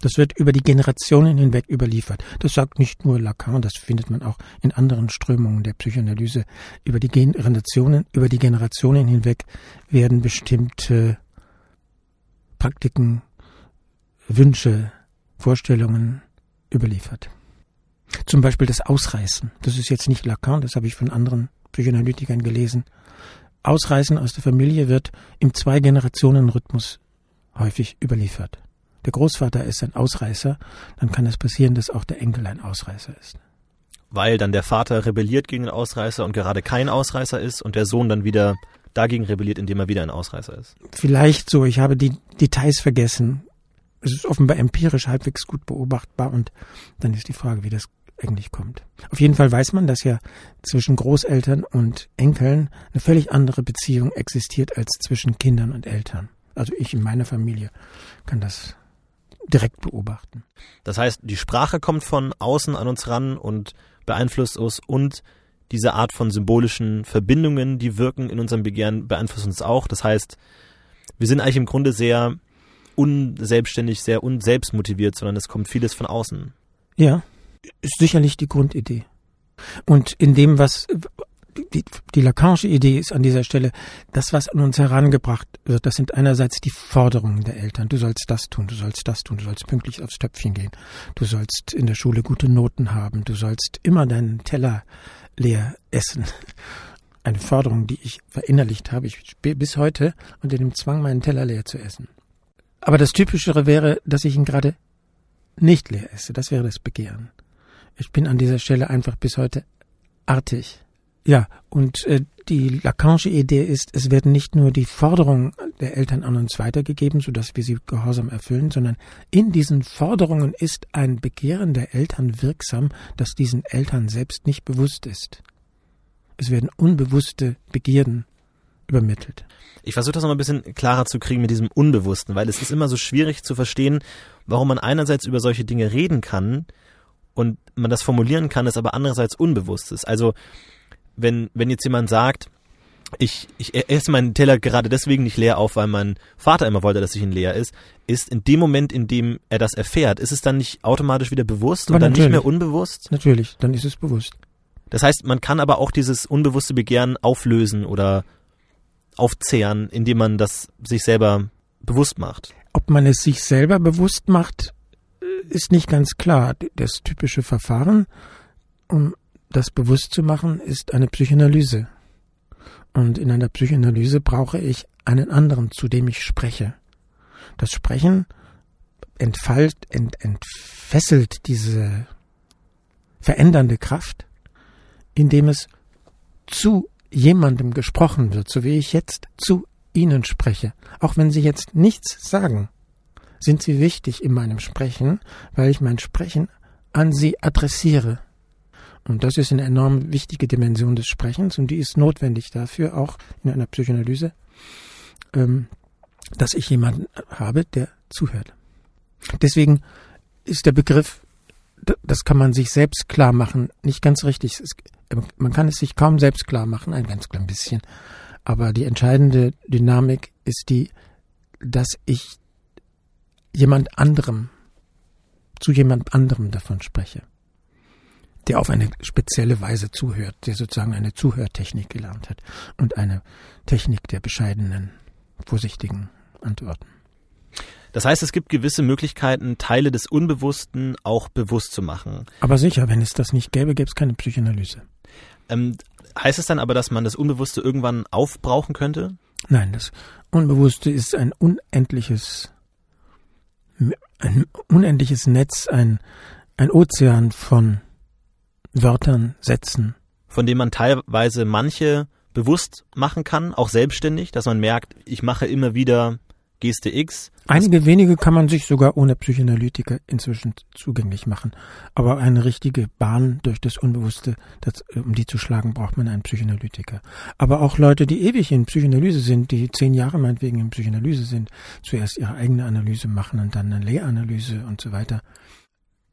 Speaker 2: Das wird über die Generationen hinweg überliefert. Das sagt nicht nur Lacan, das findet man auch in anderen Strömungen der Psychoanalyse. Über die Generationen, über die Generationen hinweg werden bestimmte Praktiken, Wünsche, Vorstellungen überliefert. Zum Beispiel das Ausreißen. Das ist jetzt nicht Lacan, das habe ich von anderen Psychoanalytikern gelesen. Ausreißen aus der Familie wird im Zwei-Generationen-Rhythmus häufig überliefert der Großvater ist ein Ausreißer, dann kann es passieren, dass auch der Enkel ein Ausreißer ist.
Speaker 1: Weil dann der Vater rebelliert gegen den Ausreißer und gerade kein Ausreißer ist und der Sohn dann wieder dagegen rebelliert, indem er wieder ein Ausreißer ist.
Speaker 2: Vielleicht so, ich habe die Details vergessen. Es ist offenbar empirisch halbwegs gut beobachtbar und dann ist die Frage, wie das eigentlich kommt. Auf jeden Fall weiß man, dass ja zwischen Großeltern und Enkeln eine völlig andere Beziehung existiert als zwischen Kindern und Eltern. Also ich in meiner Familie kann das direkt beobachten.
Speaker 1: Das heißt, die Sprache kommt von außen an uns ran und beeinflusst uns und diese Art von symbolischen Verbindungen, die wirken in unserem Begehren, beeinflussen uns auch. Das heißt, wir sind eigentlich im Grunde sehr unselbstständig, sehr unselbstmotiviert, sondern es kommt vieles von außen.
Speaker 2: Ja, ist sicherlich die Grundidee. Und in dem, was die, die Lacanische Idee ist an dieser Stelle, das, was an uns herangebracht wird, das sind einerseits die Forderungen der Eltern. Du sollst das tun, du sollst das tun, du sollst pünktlich aufs Töpfchen gehen, du sollst in der Schule gute Noten haben, du sollst immer deinen Teller leer essen. Eine Forderung, die ich verinnerlicht habe. Ich bis heute unter dem Zwang, meinen Teller leer zu essen. Aber das Typischere wäre, dass ich ihn gerade nicht leer esse. Das wäre das Begehren. Ich bin an dieser Stelle einfach bis heute artig. Ja, und äh, die Lacanische Idee ist, es werden nicht nur die Forderungen der Eltern an uns weitergegeben, sodass wir sie gehorsam erfüllen, sondern in diesen Forderungen ist ein Begehren der Eltern wirksam, das diesen Eltern selbst nicht bewusst ist. Es werden unbewusste Begierden übermittelt.
Speaker 1: Ich versuche das noch mal ein bisschen klarer zu kriegen mit diesem Unbewussten, weil es ist immer so schwierig zu verstehen, warum man einerseits über solche Dinge reden kann und man das formulieren kann, es aber andererseits unbewusst ist. Also wenn, wenn jetzt jemand sagt, ich, ich esse meinen Teller gerade deswegen nicht leer auf, weil mein Vater immer wollte, dass ich ihn leer ist, ist in dem Moment, in dem er das erfährt, ist es dann nicht automatisch wieder bewusst
Speaker 2: Aber
Speaker 1: und dann nicht mehr unbewusst?
Speaker 2: Natürlich, dann ist es bewusst.
Speaker 1: Das heißt, man kann aber auch dieses unbewusste Begehren auflösen oder aufzehren, indem man das sich selber bewusst macht.
Speaker 2: Ob man es sich selber bewusst macht, ist nicht ganz klar. Das typische Verfahren, um das bewusst zu machen, ist eine Psychoanalyse. Und in einer Psychoanalyse brauche ich einen anderen, zu dem ich spreche. Das Sprechen entfalt, ent, entfesselt diese verändernde Kraft, indem es zu jemandem gesprochen wird, so wie ich jetzt zu Ihnen spreche. Auch wenn Sie jetzt nichts sagen, sind Sie wichtig in meinem Sprechen, weil ich mein Sprechen an Sie adressiere. Und das ist eine enorm wichtige Dimension des Sprechens und die ist notwendig dafür, auch in einer Psychoanalyse, ähm, dass ich jemanden habe, der zuhört. Deswegen ist der Begriff, das kann man sich selbst klar machen, nicht ganz richtig. Man kann es sich kaum selbst klar machen, ein ganz klein bisschen. Aber die entscheidende Dynamik ist die, dass ich jemand anderem, zu jemand anderem davon spreche, der auf eine spezielle Weise zuhört, der sozusagen eine Zuhörtechnik gelernt hat und eine Technik der bescheidenen, vorsichtigen Antworten.
Speaker 1: Das heißt, es gibt gewisse Möglichkeiten, Teile des Unbewussten auch bewusst zu machen.
Speaker 2: Aber sicher, wenn es das nicht gäbe, gäbe es keine Psychoanalyse.
Speaker 1: Ähm, heißt es dann aber, dass man das Unbewusste irgendwann aufbrauchen könnte?
Speaker 2: Nein, das Unbewusste ist ein unendliches, ein unendliches Netz, ein, ein Ozean von Wörtern, Sätzen.
Speaker 1: Von dem man teilweise manche bewusst machen kann, auch selbstständig, dass man merkt, ich mache immer wieder Geste X.
Speaker 2: Einige wenige kann man sich sogar ohne Psychoanalytiker inzwischen zugänglich machen. Aber eine richtige Bahn durch das Unbewusste, das, um die zu schlagen, braucht man einen Psychoanalytiker. Aber auch Leute, die ewig in Psychoanalyse sind, die zehn Jahre meinetwegen in Psychoanalyse sind, zuerst ihre eigene Analyse machen und dann eine Lehranalyse und so weiter,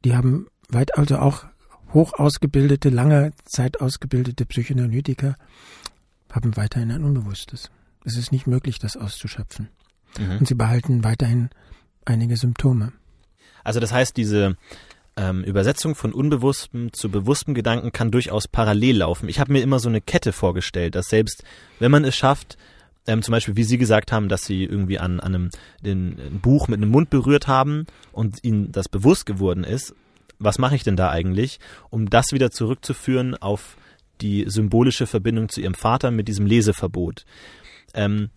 Speaker 2: die haben weit also auch hoch ausgebildete, lange Zeit ausgebildete Psychoanalytiker haben weiterhin ein Unbewusstes. Es ist nicht möglich, das auszuschöpfen.
Speaker 1: Mhm.
Speaker 2: Und sie behalten weiterhin einige Symptome.
Speaker 1: Also das heißt, diese ähm, Übersetzung von unbewusstem zu bewusstem Gedanken kann durchaus parallel laufen. Ich habe mir immer so eine Kette vorgestellt, dass selbst wenn man es schafft, ähm, zum Beispiel, wie Sie gesagt haben, dass Sie irgendwie an, an einem den, ein Buch mit einem Mund berührt haben und Ihnen das bewusst geworden ist, was mache ich denn da eigentlich, um das wieder zurückzuführen auf die symbolische Verbindung zu Ihrem Vater mit diesem Leseverbot. Ähm,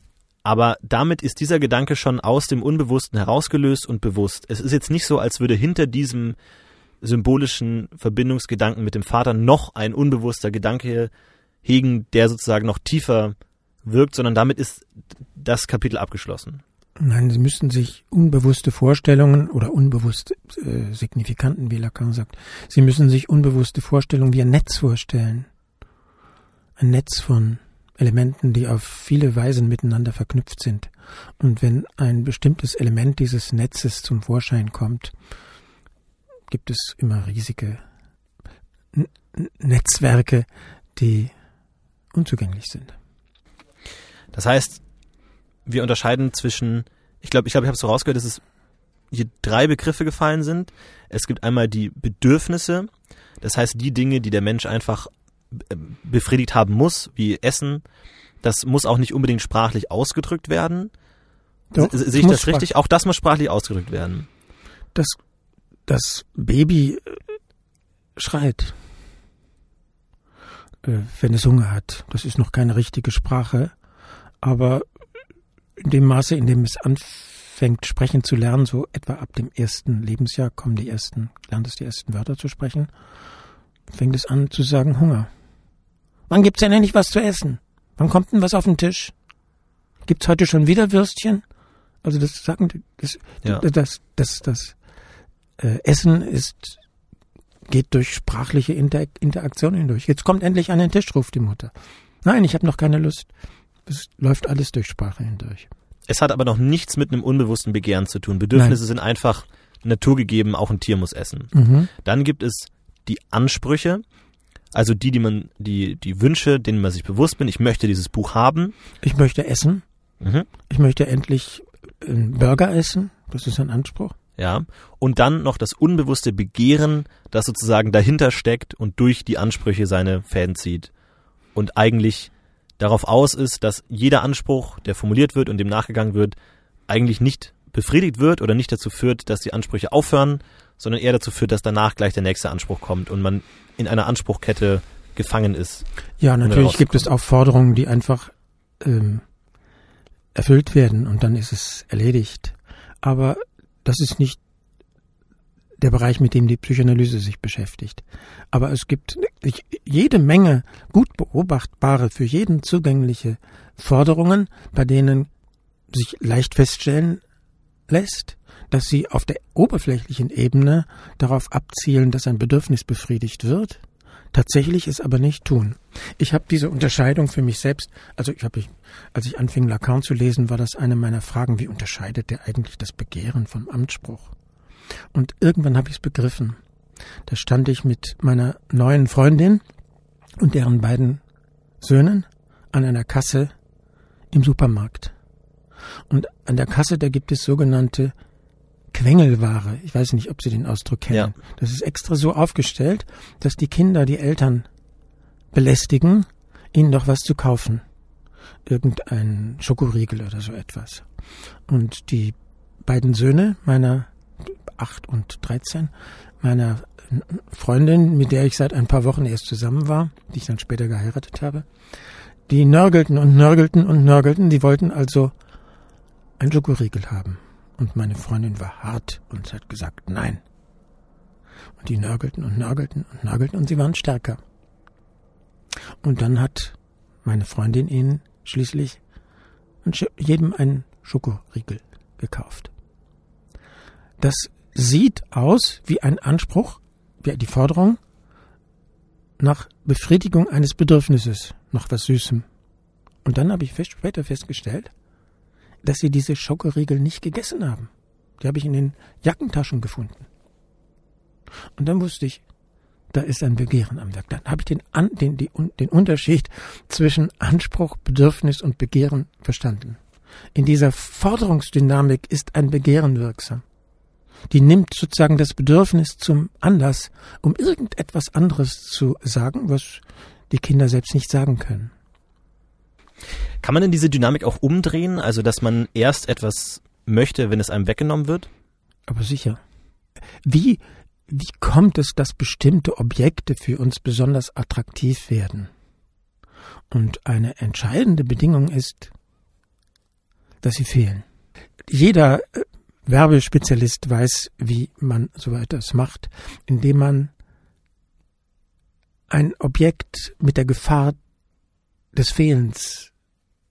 Speaker 1: aber damit ist dieser Gedanke schon aus dem Unbewussten herausgelöst und bewusst. Es ist jetzt nicht so, als würde hinter diesem symbolischen Verbindungsgedanken mit dem Vater noch ein unbewusster Gedanke hegen, der sozusagen noch tiefer wirkt, sondern damit ist das Kapitel abgeschlossen.
Speaker 2: Nein, sie müssten sich unbewusste Vorstellungen oder unbewusste äh, Signifikanten, wie Lacan sagt, sie müssen sich unbewusste Vorstellungen wie ein Netz vorstellen. Ein Netz von Elementen, die auf viele Weisen miteinander verknüpft sind. Und wenn ein bestimmtes Element dieses Netzes zum Vorschein kommt, gibt es immer riesige N Netzwerke, die unzugänglich sind.
Speaker 1: Das heißt, wir unterscheiden zwischen, ich glaube, ich glaube, ich habe es so rausgehört, dass es hier drei Begriffe gefallen sind. Es gibt einmal die Bedürfnisse, das heißt die Dinge, die der Mensch einfach befriedigt haben muss, wie Essen. Das muss auch nicht unbedingt sprachlich ausgedrückt werden.
Speaker 2: Doch,
Speaker 1: Sehe ich das richtig? Auch das muss sprachlich ausgedrückt werden.
Speaker 2: Das, das Baby schreit, äh, wenn es Hunger hat. Das ist noch keine richtige Sprache, aber in dem Maße, in dem es anfängt anfängt, sprechen zu lernen, so etwa ab dem ersten Lebensjahr kommen die ersten, lernt es die ersten Wörter zu sprechen, fängt es an zu sagen Hunger. Wann gibt's denn endlich was zu essen? Wann kommt denn was auf den Tisch? Gibt's heute schon wieder Würstchen? Also das sagen, das, ja. das, das, das, das äh, Essen ist geht durch sprachliche Inter Interaktion hindurch. Jetzt kommt endlich an den Tisch, ruft die Mutter. Nein, ich habe noch keine Lust. Es läuft alles durch Sprache hindurch.
Speaker 1: Es hat aber noch nichts mit einem unbewussten Begehren zu tun. Bedürfnisse Nein. sind einfach naturgegeben, auch ein Tier muss essen. Mhm. Dann gibt es die Ansprüche, also die, die man, die, die Wünsche, denen man sich bewusst bin. Ich möchte dieses Buch haben.
Speaker 2: Ich möchte essen. Mhm. Ich möchte endlich einen Burger essen. Das ist ein Anspruch.
Speaker 1: Ja. Und dann noch das unbewusste Begehren, das sozusagen dahinter steckt und durch die Ansprüche seine Fäden zieht. Und eigentlich darauf aus ist, dass jeder Anspruch, der formuliert wird und dem nachgegangen wird, eigentlich nicht befriedigt wird oder nicht dazu führt, dass die Ansprüche aufhören, sondern eher dazu führt, dass danach gleich der nächste Anspruch kommt und man in einer Anspruchkette gefangen ist.
Speaker 2: Ja, natürlich gibt es auch Forderungen, die einfach ähm, erfüllt werden und dann ist es erledigt. Aber das ist nicht der Bereich, mit dem die Psychoanalyse sich beschäftigt. Aber es gibt jede Menge gut beobachtbare, für jeden zugängliche Forderungen, bei denen sich leicht feststellen lässt, dass sie auf der oberflächlichen Ebene darauf abzielen, dass ein Bedürfnis befriedigt wird, tatsächlich es aber nicht tun. Ich habe diese Unterscheidung für mich selbst, also ich habe, als ich anfing Lacan zu lesen, war das eine meiner Fragen, wie unterscheidet der eigentlich das Begehren vom Anspruch? Und irgendwann habe ich es begriffen. Da stand ich mit meiner neuen Freundin und deren beiden Söhnen an einer Kasse im Supermarkt. Und an der Kasse, da gibt es sogenannte Quengelware. Ich weiß nicht, ob Sie den Ausdruck kennen. Ja. Das ist extra so aufgestellt, dass die Kinder die Eltern belästigen, ihnen doch was zu kaufen. Irgendein Schokoriegel oder so etwas. Und die beiden Söhne meiner acht und dreizehn meiner Freundin, mit der ich seit ein paar Wochen erst zusammen war, die ich dann später geheiratet habe, die nörgelten und nörgelten und nörgelten. Die wollten also ein Schokoriegel haben. Und meine Freundin war hart und hat gesagt nein. Und die nörgelten und nörgelten und nörgelten und sie waren stärker. Und dann hat meine Freundin ihnen schließlich jedem einen Schokoriegel gekauft. Das sieht aus wie ein Anspruch, wie die Forderung nach Befriedigung eines Bedürfnisses, nach was Süßem. Und dann habe ich später festgestellt, dass sie diese Schokoriegel nicht gegessen haben. Die habe ich in den Jackentaschen gefunden. Und dann wusste ich, da ist ein Begehren am Werk. Dann habe ich den, den, den Unterschied zwischen Anspruch, Bedürfnis und Begehren verstanden. In dieser Forderungsdynamik ist ein Begehren wirksam die nimmt sozusagen das Bedürfnis zum Anlass, um irgendetwas anderes zu sagen, was die Kinder selbst nicht sagen können.
Speaker 1: Kann man denn diese Dynamik auch umdrehen, also dass man erst etwas möchte, wenn es einem weggenommen wird?
Speaker 2: Aber sicher. Wie, wie kommt es, dass bestimmte Objekte für uns besonders attraktiv werden? Und eine entscheidende Bedingung ist, dass sie fehlen. Jeder äh, Werbespezialist weiß, wie man so etwas macht, indem man ein Objekt mit der Gefahr des Fehlens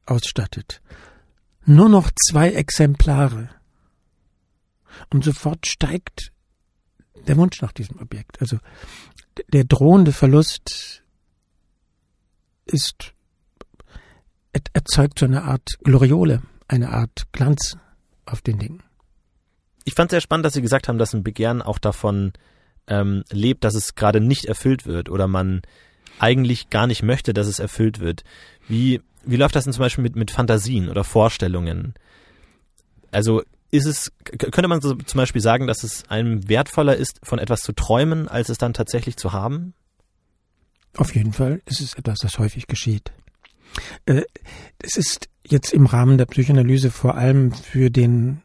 Speaker 2: ausstattet. Nur noch zwei Exemplare. Und sofort steigt der Wunsch nach diesem Objekt. Also der drohende Verlust ist erzeugt so eine Art Gloriole, eine Art Glanz auf den Dingen
Speaker 1: ich fand sehr spannend, dass Sie gesagt haben, dass ein Begehren auch davon ähm, lebt, dass es gerade nicht erfüllt wird oder man eigentlich gar nicht möchte, dass es erfüllt wird. Wie, wie läuft das denn zum Beispiel mit, mit Fantasien oder Vorstellungen? Also ist es, könnte man so zum Beispiel sagen, dass es einem wertvoller ist, von etwas zu träumen, als es dann tatsächlich zu haben?
Speaker 2: Auf jeden Fall ist es etwas, das häufig geschieht. Äh, es ist jetzt im Rahmen der Psychoanalyse vor allem für den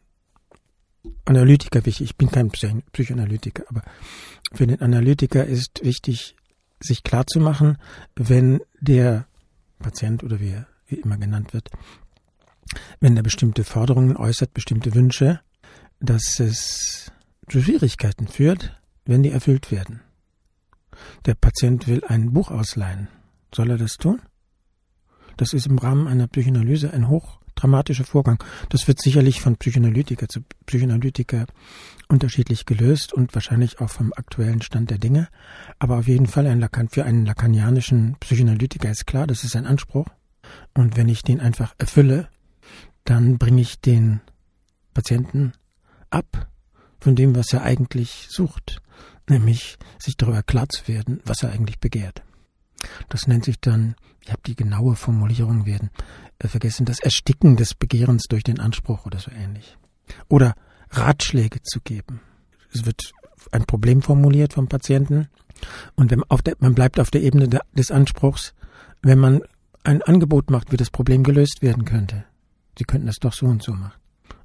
Speaker 2: Analytiker wichtig. Ich bin kein Psychoanalytiker, aber für den Analytiker ist wichtig, sich klarzumachen, wenn der Patient oder wie er wie immer genannt wird, wenn er bestimmte Forderungen äußert, bestimmte Wünsche, dass es zu Schwierigkeiten führt, wenn die erfüllt werden. Der Patient will ein Buch ausleihen. Soll er das tun? Das ist im Rahmen einer Psychoanalyse ein hochdramatischer Vorgang. Das wird sicherlich von Psychoanalytiker zu Psychoanalytiker unterschiedlich gelöst und wahrscheinlich auch vom aktuellen Stand der Dinge. Aber auf jeden Fall ein Lacan, für einen lakanianischen Psychoanalytiker ist klar, das ist ein Anspruch. Und wenn ich den einfach erfülle, dann bringe ich den Patienten ab von dem, was er eigentlich sucht, nämlich sich darüber klar zu werden, was er eigentlich begehrt. Das nennt sich dann, ich habe die genaue Formulierung werden äh, vergessen, das Ersticken des Begehrens durch den Anspruch oder so ähnlich. Oder Ratschläge zu geben. Es wird ein Problem formuliert vom Patienten und wenn auf der, man bleibt auf der Ebene des Anspruchs, wenn man ein Angebot macht, wie das Problem gelöst werden könnte. Sie könnten das doch so und so machen.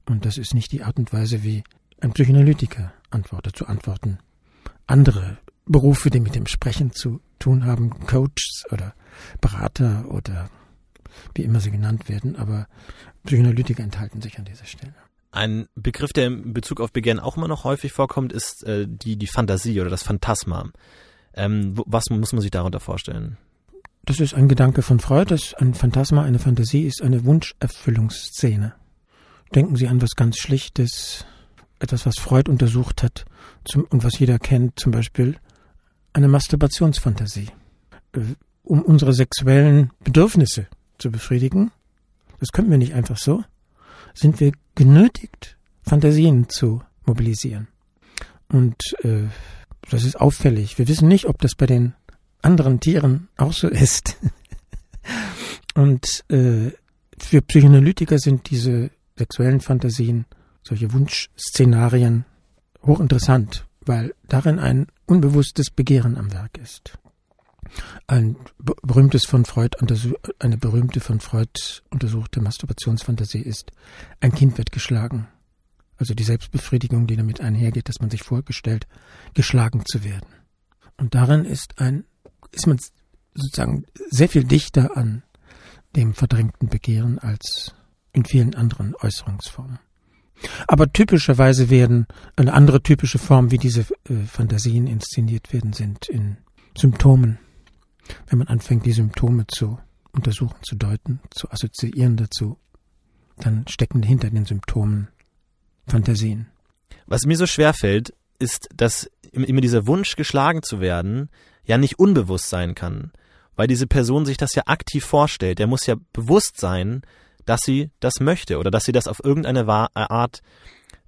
Speaker 2: Und das ist nicht die Art und Weise, wie ein Psychoanalytiker antwortet, zu antworten. Andere Berufe, die mit dem Sprechen zu tun haben, Coaches oder Berater oder wie immer sie genannt werden, aber Psychoanalytiker enthalten sich an dieser Stelle.
Speaker 1: Ein Begriff, der in Bezug auf Begehren auch immer noch häufig vorkommt, ist äh, die, die Fantasie oder das Phantasma. Ähm, was muss man sich darunter vorstellen?
Speaker 2: Das ist ein Gedanke von Freud, dass ein Phantasma, eine Fantasie ist eine Wunscherfüllungsszene. Denken Sie an was ganz Schlichtes, etwas, was Freud untersucht hat zum, und was jeder kennt, zum Beispiel eine Masturbationsfantasie. Äh, um unsere sexuellen Bedürfnisse zu befriedigen, das können wir nicht einfach so, sind wir genötigt, Fantasien zu mobilisieren. Und äh, das ist auffällig. Wir wissen nicht, ob das bei den anderen Tieren auch so ist. Und äh, für Psychoanalytiker sind diese sexuellen Fantasien, solche Wunschszenarien hochinteressant, weil darin ein unbewusstes Begehren am Werk ist. Ein berühmtes von Freud eine berühmte von Freud untersuchte Masturbationsfantasie ist, ein Kind wird geschlagen. Also die Selbstbefriedigung, die damit einhergeht, dass man sich vorgestellt, geschlagen zu werden. Und darin ist ein, ist man sozusagen sehr viel dichter an dem verdrängten Begehren als in vielen anderen Äußerungsformen. Aber typischerweise werden eine andere typische Form, wie diese äh, Fantasien inszeniert werden, sind in Symptomen wenn man anfängt, die Symptome zu untersuchen, zu deuten, zu assoziieren dazu, dann stecken hinter den Symptomen Fantasien.
Speaker 1: Was mir so schwer fällt, ist, dass immer dieser Wunsch, geschlagen zu werden, ja nicht unbewusst sein kann. Weil diese Person sich das ja aktiv vorstellt. Der muss ja bewusst sein, dass sie das möchte oder dass sie das auf irgendeine Art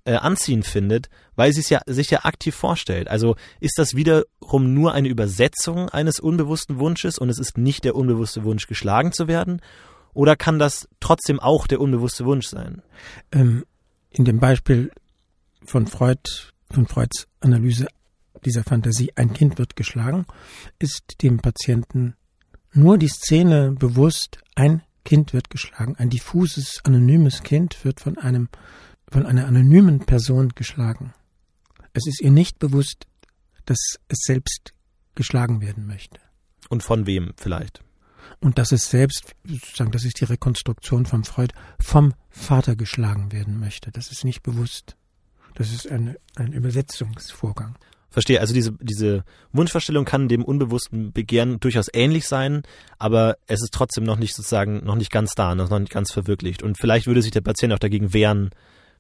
Speaker 1: äh, anziehend findet, weil sie es ja sich ja aktiv vorstellt. Also ist das wiederum nur eine Übersetzung eines unbewussten Wunsches und es ist nicht der unbewusste Wunsch, geschlagen zu werden? Oder kann das trotzdem auch der unbewusste Wunsch sein?
Speaker 2: Ähm, in dem Beispiel von Freud, von Freuds Analyse dieser Fantasie, ein Kind wird geschlagen, ist dem Patienten nur die Szene bewusst, ein Kind wird geschlagen, ein diffuses, anonymes Kind wird von einem von einer anonymen Person geschlagen. Es ist ihr nicht bewusst, dass es selbst geschlagen werden möchte.
Speaker 1: Und von wem vielleicht?
Speaker 2: Und dass es selbst, sozusagen, das ist die Rekonstruktion von Freud, vom Vater geschlagen werden möchte. Das ist nicht bewusst. Das ist eine, ein Übersetzungsvorgang.
Speaker 1: Verstehe, also diese, diese Wunschvorstellung kann dem unbewussten Begehren durchaus ähnlich sein, aber es ist trotzdem noch nicht sozusagen, noch nicht ganz da, noch nicht ganz verwirklicht. Und vielleicht würde sich der Patient auch dagegen wehren,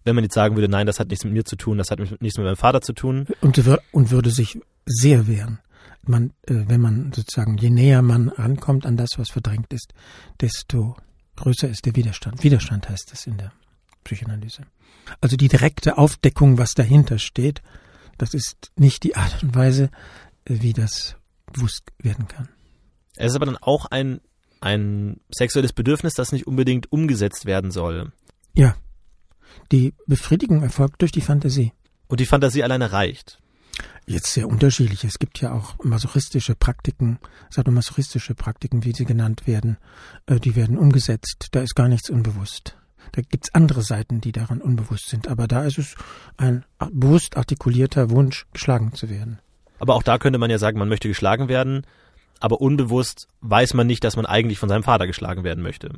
Speaker 1: wenn man jetzt sagen würde, nein, das hat nichts mit mir zu tun, das hat nichts mit meinem Vater zu tun.
Speaker 2: Und, und würde sich sehr wehren. Man, äh, wenn man sozusagen, je näher man rankommt an das, was verdrängt ist, desto größer ist der Widerstand. Widerstand heißt es in der Psychoanalyse. Also die direkte Aufdeckung, was dahinter steht, das ist nicht die Art und Weise, äh, wie das bewusst werden kann.
Speaker 1: Es ist aber dann auch ein, ein sexuelles Bedürfnis, das nicht unbedingt umgesetzt werden soll.
Speaker 2: Ja, die Befriedigung erfolgt durch die Fantasie.
Speaker 1: Und die Fantasie alleine reicht.
Speaker 2: Jetzt sehr unterschiedlich. Es gibt ja auch masochistische Praktiken, sadomasochistische Praktiken, wie sie genannt werden, äh, die werden umgesetzt. Da ist gar nichts unbewusst. Da gibt's andere Seiten, die daran unbewusst sind. Aber da ist es ein bewusst artikulierter Wunsch, geschlagen zu werden.
Speaker 1: Aber auch da könnte man ja sagen, man möchte geschlagen werden, aber unbewusst weiß man nicht, dass man eigentlich von seinem Vater geschlagen werden möchte.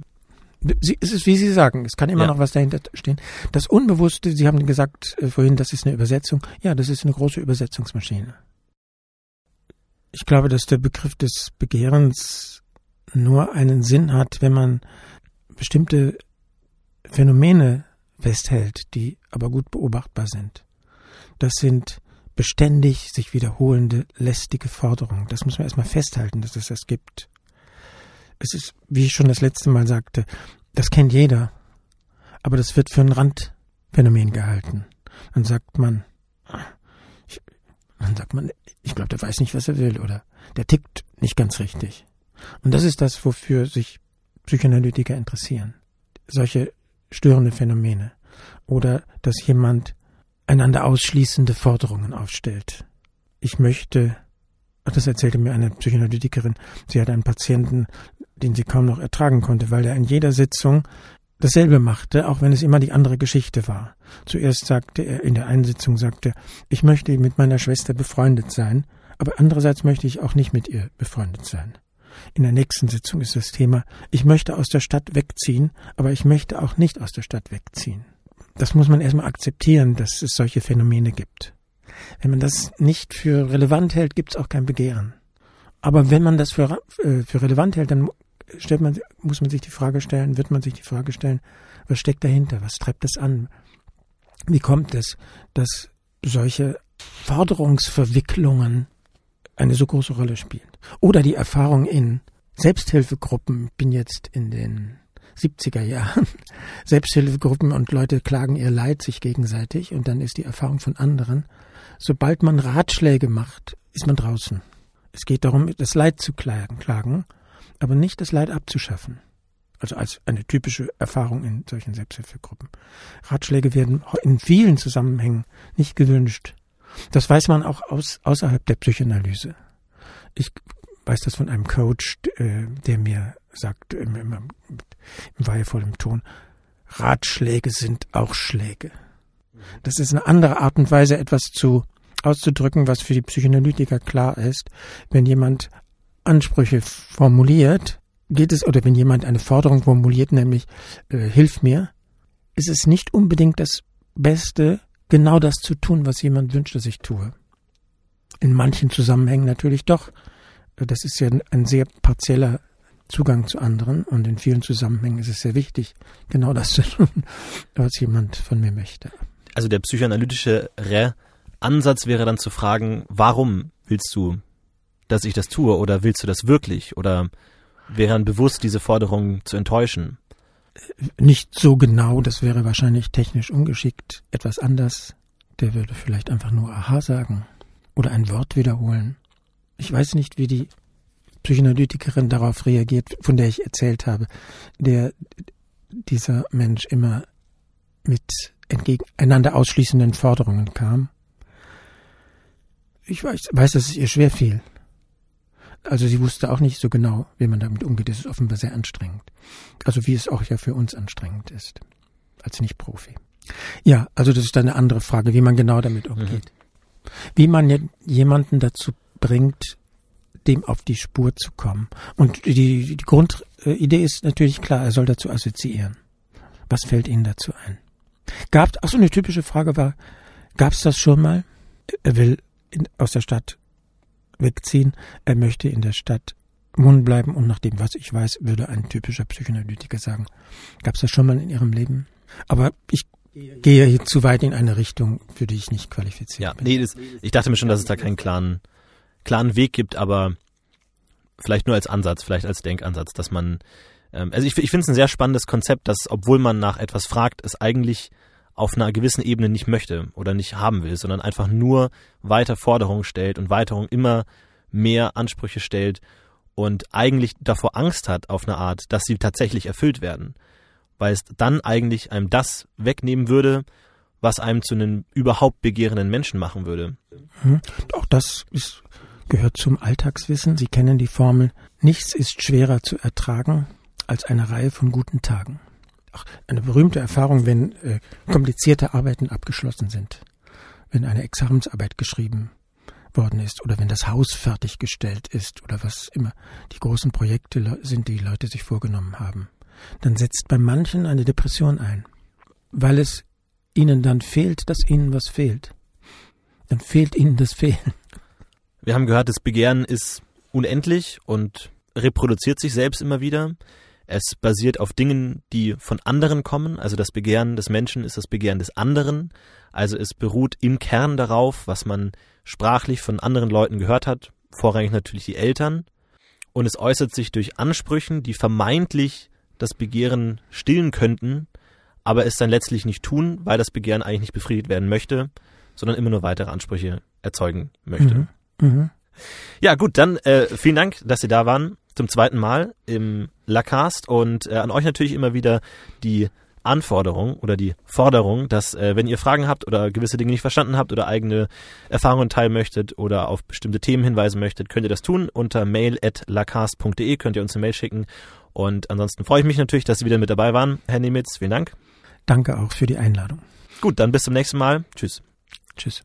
Speaker 2: Sie, es ist, wie Sie sagen, es kann immer
Speaker 1: Ja.
Speaker 2: noch was dahinter stehen. Das Unbewusste, Sie haben gesagt äh, vorhin, das ist eine Übersetzung. Ja, das ist eine große Übersetzungsmaschine. Ich glaube, dass der Begriff des Begehrens nur einen Sinn hat, wenn man bestimmte Phänomene festhält, die aber gut beobachtbar sind. Das sind beständig sich wiederholende lästige Forderungen. Das muss man erstmal festhalten, dass es das gibt. Es ist, wie ich schon das letzte Mal sagte, das kennt jeder. Aber das wird für ein Randphänomen gehalten. Dann sagt man, ich, dann sagt man, ich glaube, der weiß nicht, was er will oder der tickt nicht ganz richtig. Und das ist das, wofür sich Psychoanalytiker interessieren. Solche störende Phänomene. Oder dass jemand einander ausschließende Forderungen aufstellt. Ich möchte, das erzählte mir eine Psychoanalytikerin, sie hatte einen Patienten, den sie kaum noch ertragen konnte, weil er in jeder Sitzung dasselbe machte, auch wenn es immer die andere Geschichte war. Zuerst sagte er, in der einen Sitzung sagte ich möchte mit meiner Schwester befreundet sein, aber andererseits möchte ich auch nicht mit ihr befreundet sein. In der nächsten Sitzung ist das Thema, ich möchte aus der Stadt wegziehen, aber ich möchte auch nicht aus der Stadt wegziehen. Das muss man erstmal akzeptieren, dass es solche Phänomene gibt. Wenn man das nicht für relevant hält, gibt es auch kein Begehren. Aber wenn man das für, äh, für relevant hält, dann stellt man, muss man sich die Frage stellen, wird man sich die Frage stellen, was steckt dahinter? Was treibt das an? Wie kommt es, dass solche Forderungsverwicklungen eine so große Rolle spielen? Oder die Erfahrung in Selbsthilfegruppen, ich bin jetzt in den 70er Jahren, [laughs] Selbsthilfegruppen und Leute klagen ihr Leid sich gegenseitig und dann ist die Erfahrung von anderen, sobald man Ratschläge macht, ist man draußen. Es geht darum, das Leid zu klagen, klagen aber nicht das Leid abzuschaffen. Also als eine typische Erfahrung in solchen Selbsthilfegruppen. Ratschläge werden in vielen Zusammenhängen nicht gewünscht. Das weiß man auch aus, außerhalb der Psychoanalyse. Ich weiß das von einem Coach, äh, der mir sagt, im, im, im weihevollen Ton, Ratschläge sind auch Schläge. Das ist eine andere Art und Weise, etwas zu auszudrücken, was für die Psychoanalytiker klar ist. Wenn jemand Ansprüche formuliert, geht es, oder wenn jemand eine Forderung formuliert, nämlich äh, hilf mir, ist es nicht unbedingt das Beste, genau das zu tun, was jemand wünscht, dass ich tue. In manchen Zusammenhängen natürlich doch. Das ist ja ein sehr partieller Zugang zu anderen und in vielen Zusammenhängen ist es sehr wichtig, genau das zu tun, was jemand von mir möchte.
Speaker 1: Also der psychoanalytische Ansatz wäre dann zu fragen, warum willst du dass ich das tue oder willst du das wirklich oder wäre dann bewusst, diese Forderung zu enttäuschen?
Speaker 2: Nicht so genau, das wäre wahrscheinlich technisch ungeschickt. Etwas anders, der würde vielleicht einfach nur Aha sagen oder ein Wort wiederholen. Ich weiß nicht, wie die Psychoanalytikerin darauf reagiert, von der ich erzählt habe, der dieser Mensch immer mit entgegen einander ausschließenden Forderungen kam. Ich weiß, weiß, dass es ihr schwer fiel. Also sie wusste auch nicht so genau, wie man damit umgeht. Das ist offenbar sehr anstrengend. Also wie es auch ja für uns anstrengend ist, als Nicht-Profi. Ja, also das ist eine andere Frage, wie man genau damit umgeht. Mhm. Wie man jemanden dazu bringt, dem auf die Spur zu kommen. Und die, die Grundidee ist natürlich klar, er soll dazu assoziieren. Was fällt Ihnen dazu ein? Gab, ach so eine typische Frage war, gab es das schon mal? Er will in, aus der Stadt wegziehen. Er möchte in der Stadt wohnen bleiben und nach dem, was ich weiß, würde ein typischer Psychoanalytiker sagen. Gab es das schon mal in Ihrem Leben? Aber ich gehe hier zu weit in eine Richtung, für die ich nicht qualifiziert
Speaker 1: ja,
Speaker 2: bin.
Speaker 1: Nee, das, ich dachte mir schon, dass es da keinen klaren, klaren Weg gibt, aber vielleicht nur als Ansatz, vielleicht als Denkansatz, dass man, ähm, also ich, ich finde es ein sehr spannendes Konzept, dass obwohl man nach etwas fragt, es eigentlich auf einer gewissen Ebene nicht möchte oder nicht haben will, sondern einfach nur weiter Forderungen stellt und Weiterung immer mehr Ansprüche stellt und eigentlich davor Angst hat auf eine Art, dass sie tatsächlich erfüllt werden, weil es dann eigentlich einem das wegnehmen würde, was einem zu einem überhaupt begehrenden Menschen machen würde.
Speaker 2: Mhm. Auch das ist, gehört zum Alltagswissen. Sie kennen die Formel, nichts ist schwerer zu ertragen als eine Reihe von guten Tagen eine berühmte Erfahrung, wenn äh, komplizierte Arbeiten abgeschlossen sind, wenn eine Examensarbeit geschrieben worden ist oder wenn das Haus fertiggestellt ist oder was immer die großen Projekte sind, die Leute sich vorgenommen haben. dann setzt bei manchen eine Depression ein, weil es ihnen dann fehlt, dass ihnen was fehlt. Dann fehlt ihnen das Fehlen.
Speaker 1: Wir haben gehört, das Begehren ist unendlich und reproduziert sich selbst immer wieder. Es basiert auf Dingen, die von anderen kommen. Also das Begehren des Menschen ist das Begehren des anderen. Also es beruht im Kern darauf, was man sprachlich von anderen Leuten gehört hat. Vorrangig natürlich die Eltern. Und es äußert sich durch Ansprüchen, die vermeintlich das Begehren stillen könnten, aber es dann letztlich nicht tun, weil das Begehren eigentlich nicht befriedigt werden möchte, sondern immer nur weitere Ansprüche erzeugen möchte. Mhm. Mhm. Ja, gut, dann äh, vielen Dank, dass Sie da waren zum zweiten Mal im Lacast und äh, an euch natürlich immer wieder die Anforderung oder die Forderung, dass äh, wenn ihr Fragen habt oder gewisse Dinge nicht verstanden habt oder eigene Erfahrungen teilen möchtet oder auf bestimmte Themen hinweisen möchtet, könnt ihr das tun unter mail@lacast.de könnt ihr uns eine Mail schicken und ansonsten freue ich mich natürlich, dass Sie wieder mit dabei waren, Herr Nemitz. Vielen Dank.
Speaker 2: Danke auch für die Einladung.
Speaker 1: Gut, dann bis zum nächsten Mal. Tschüss.
Speaker 2: Tschüss.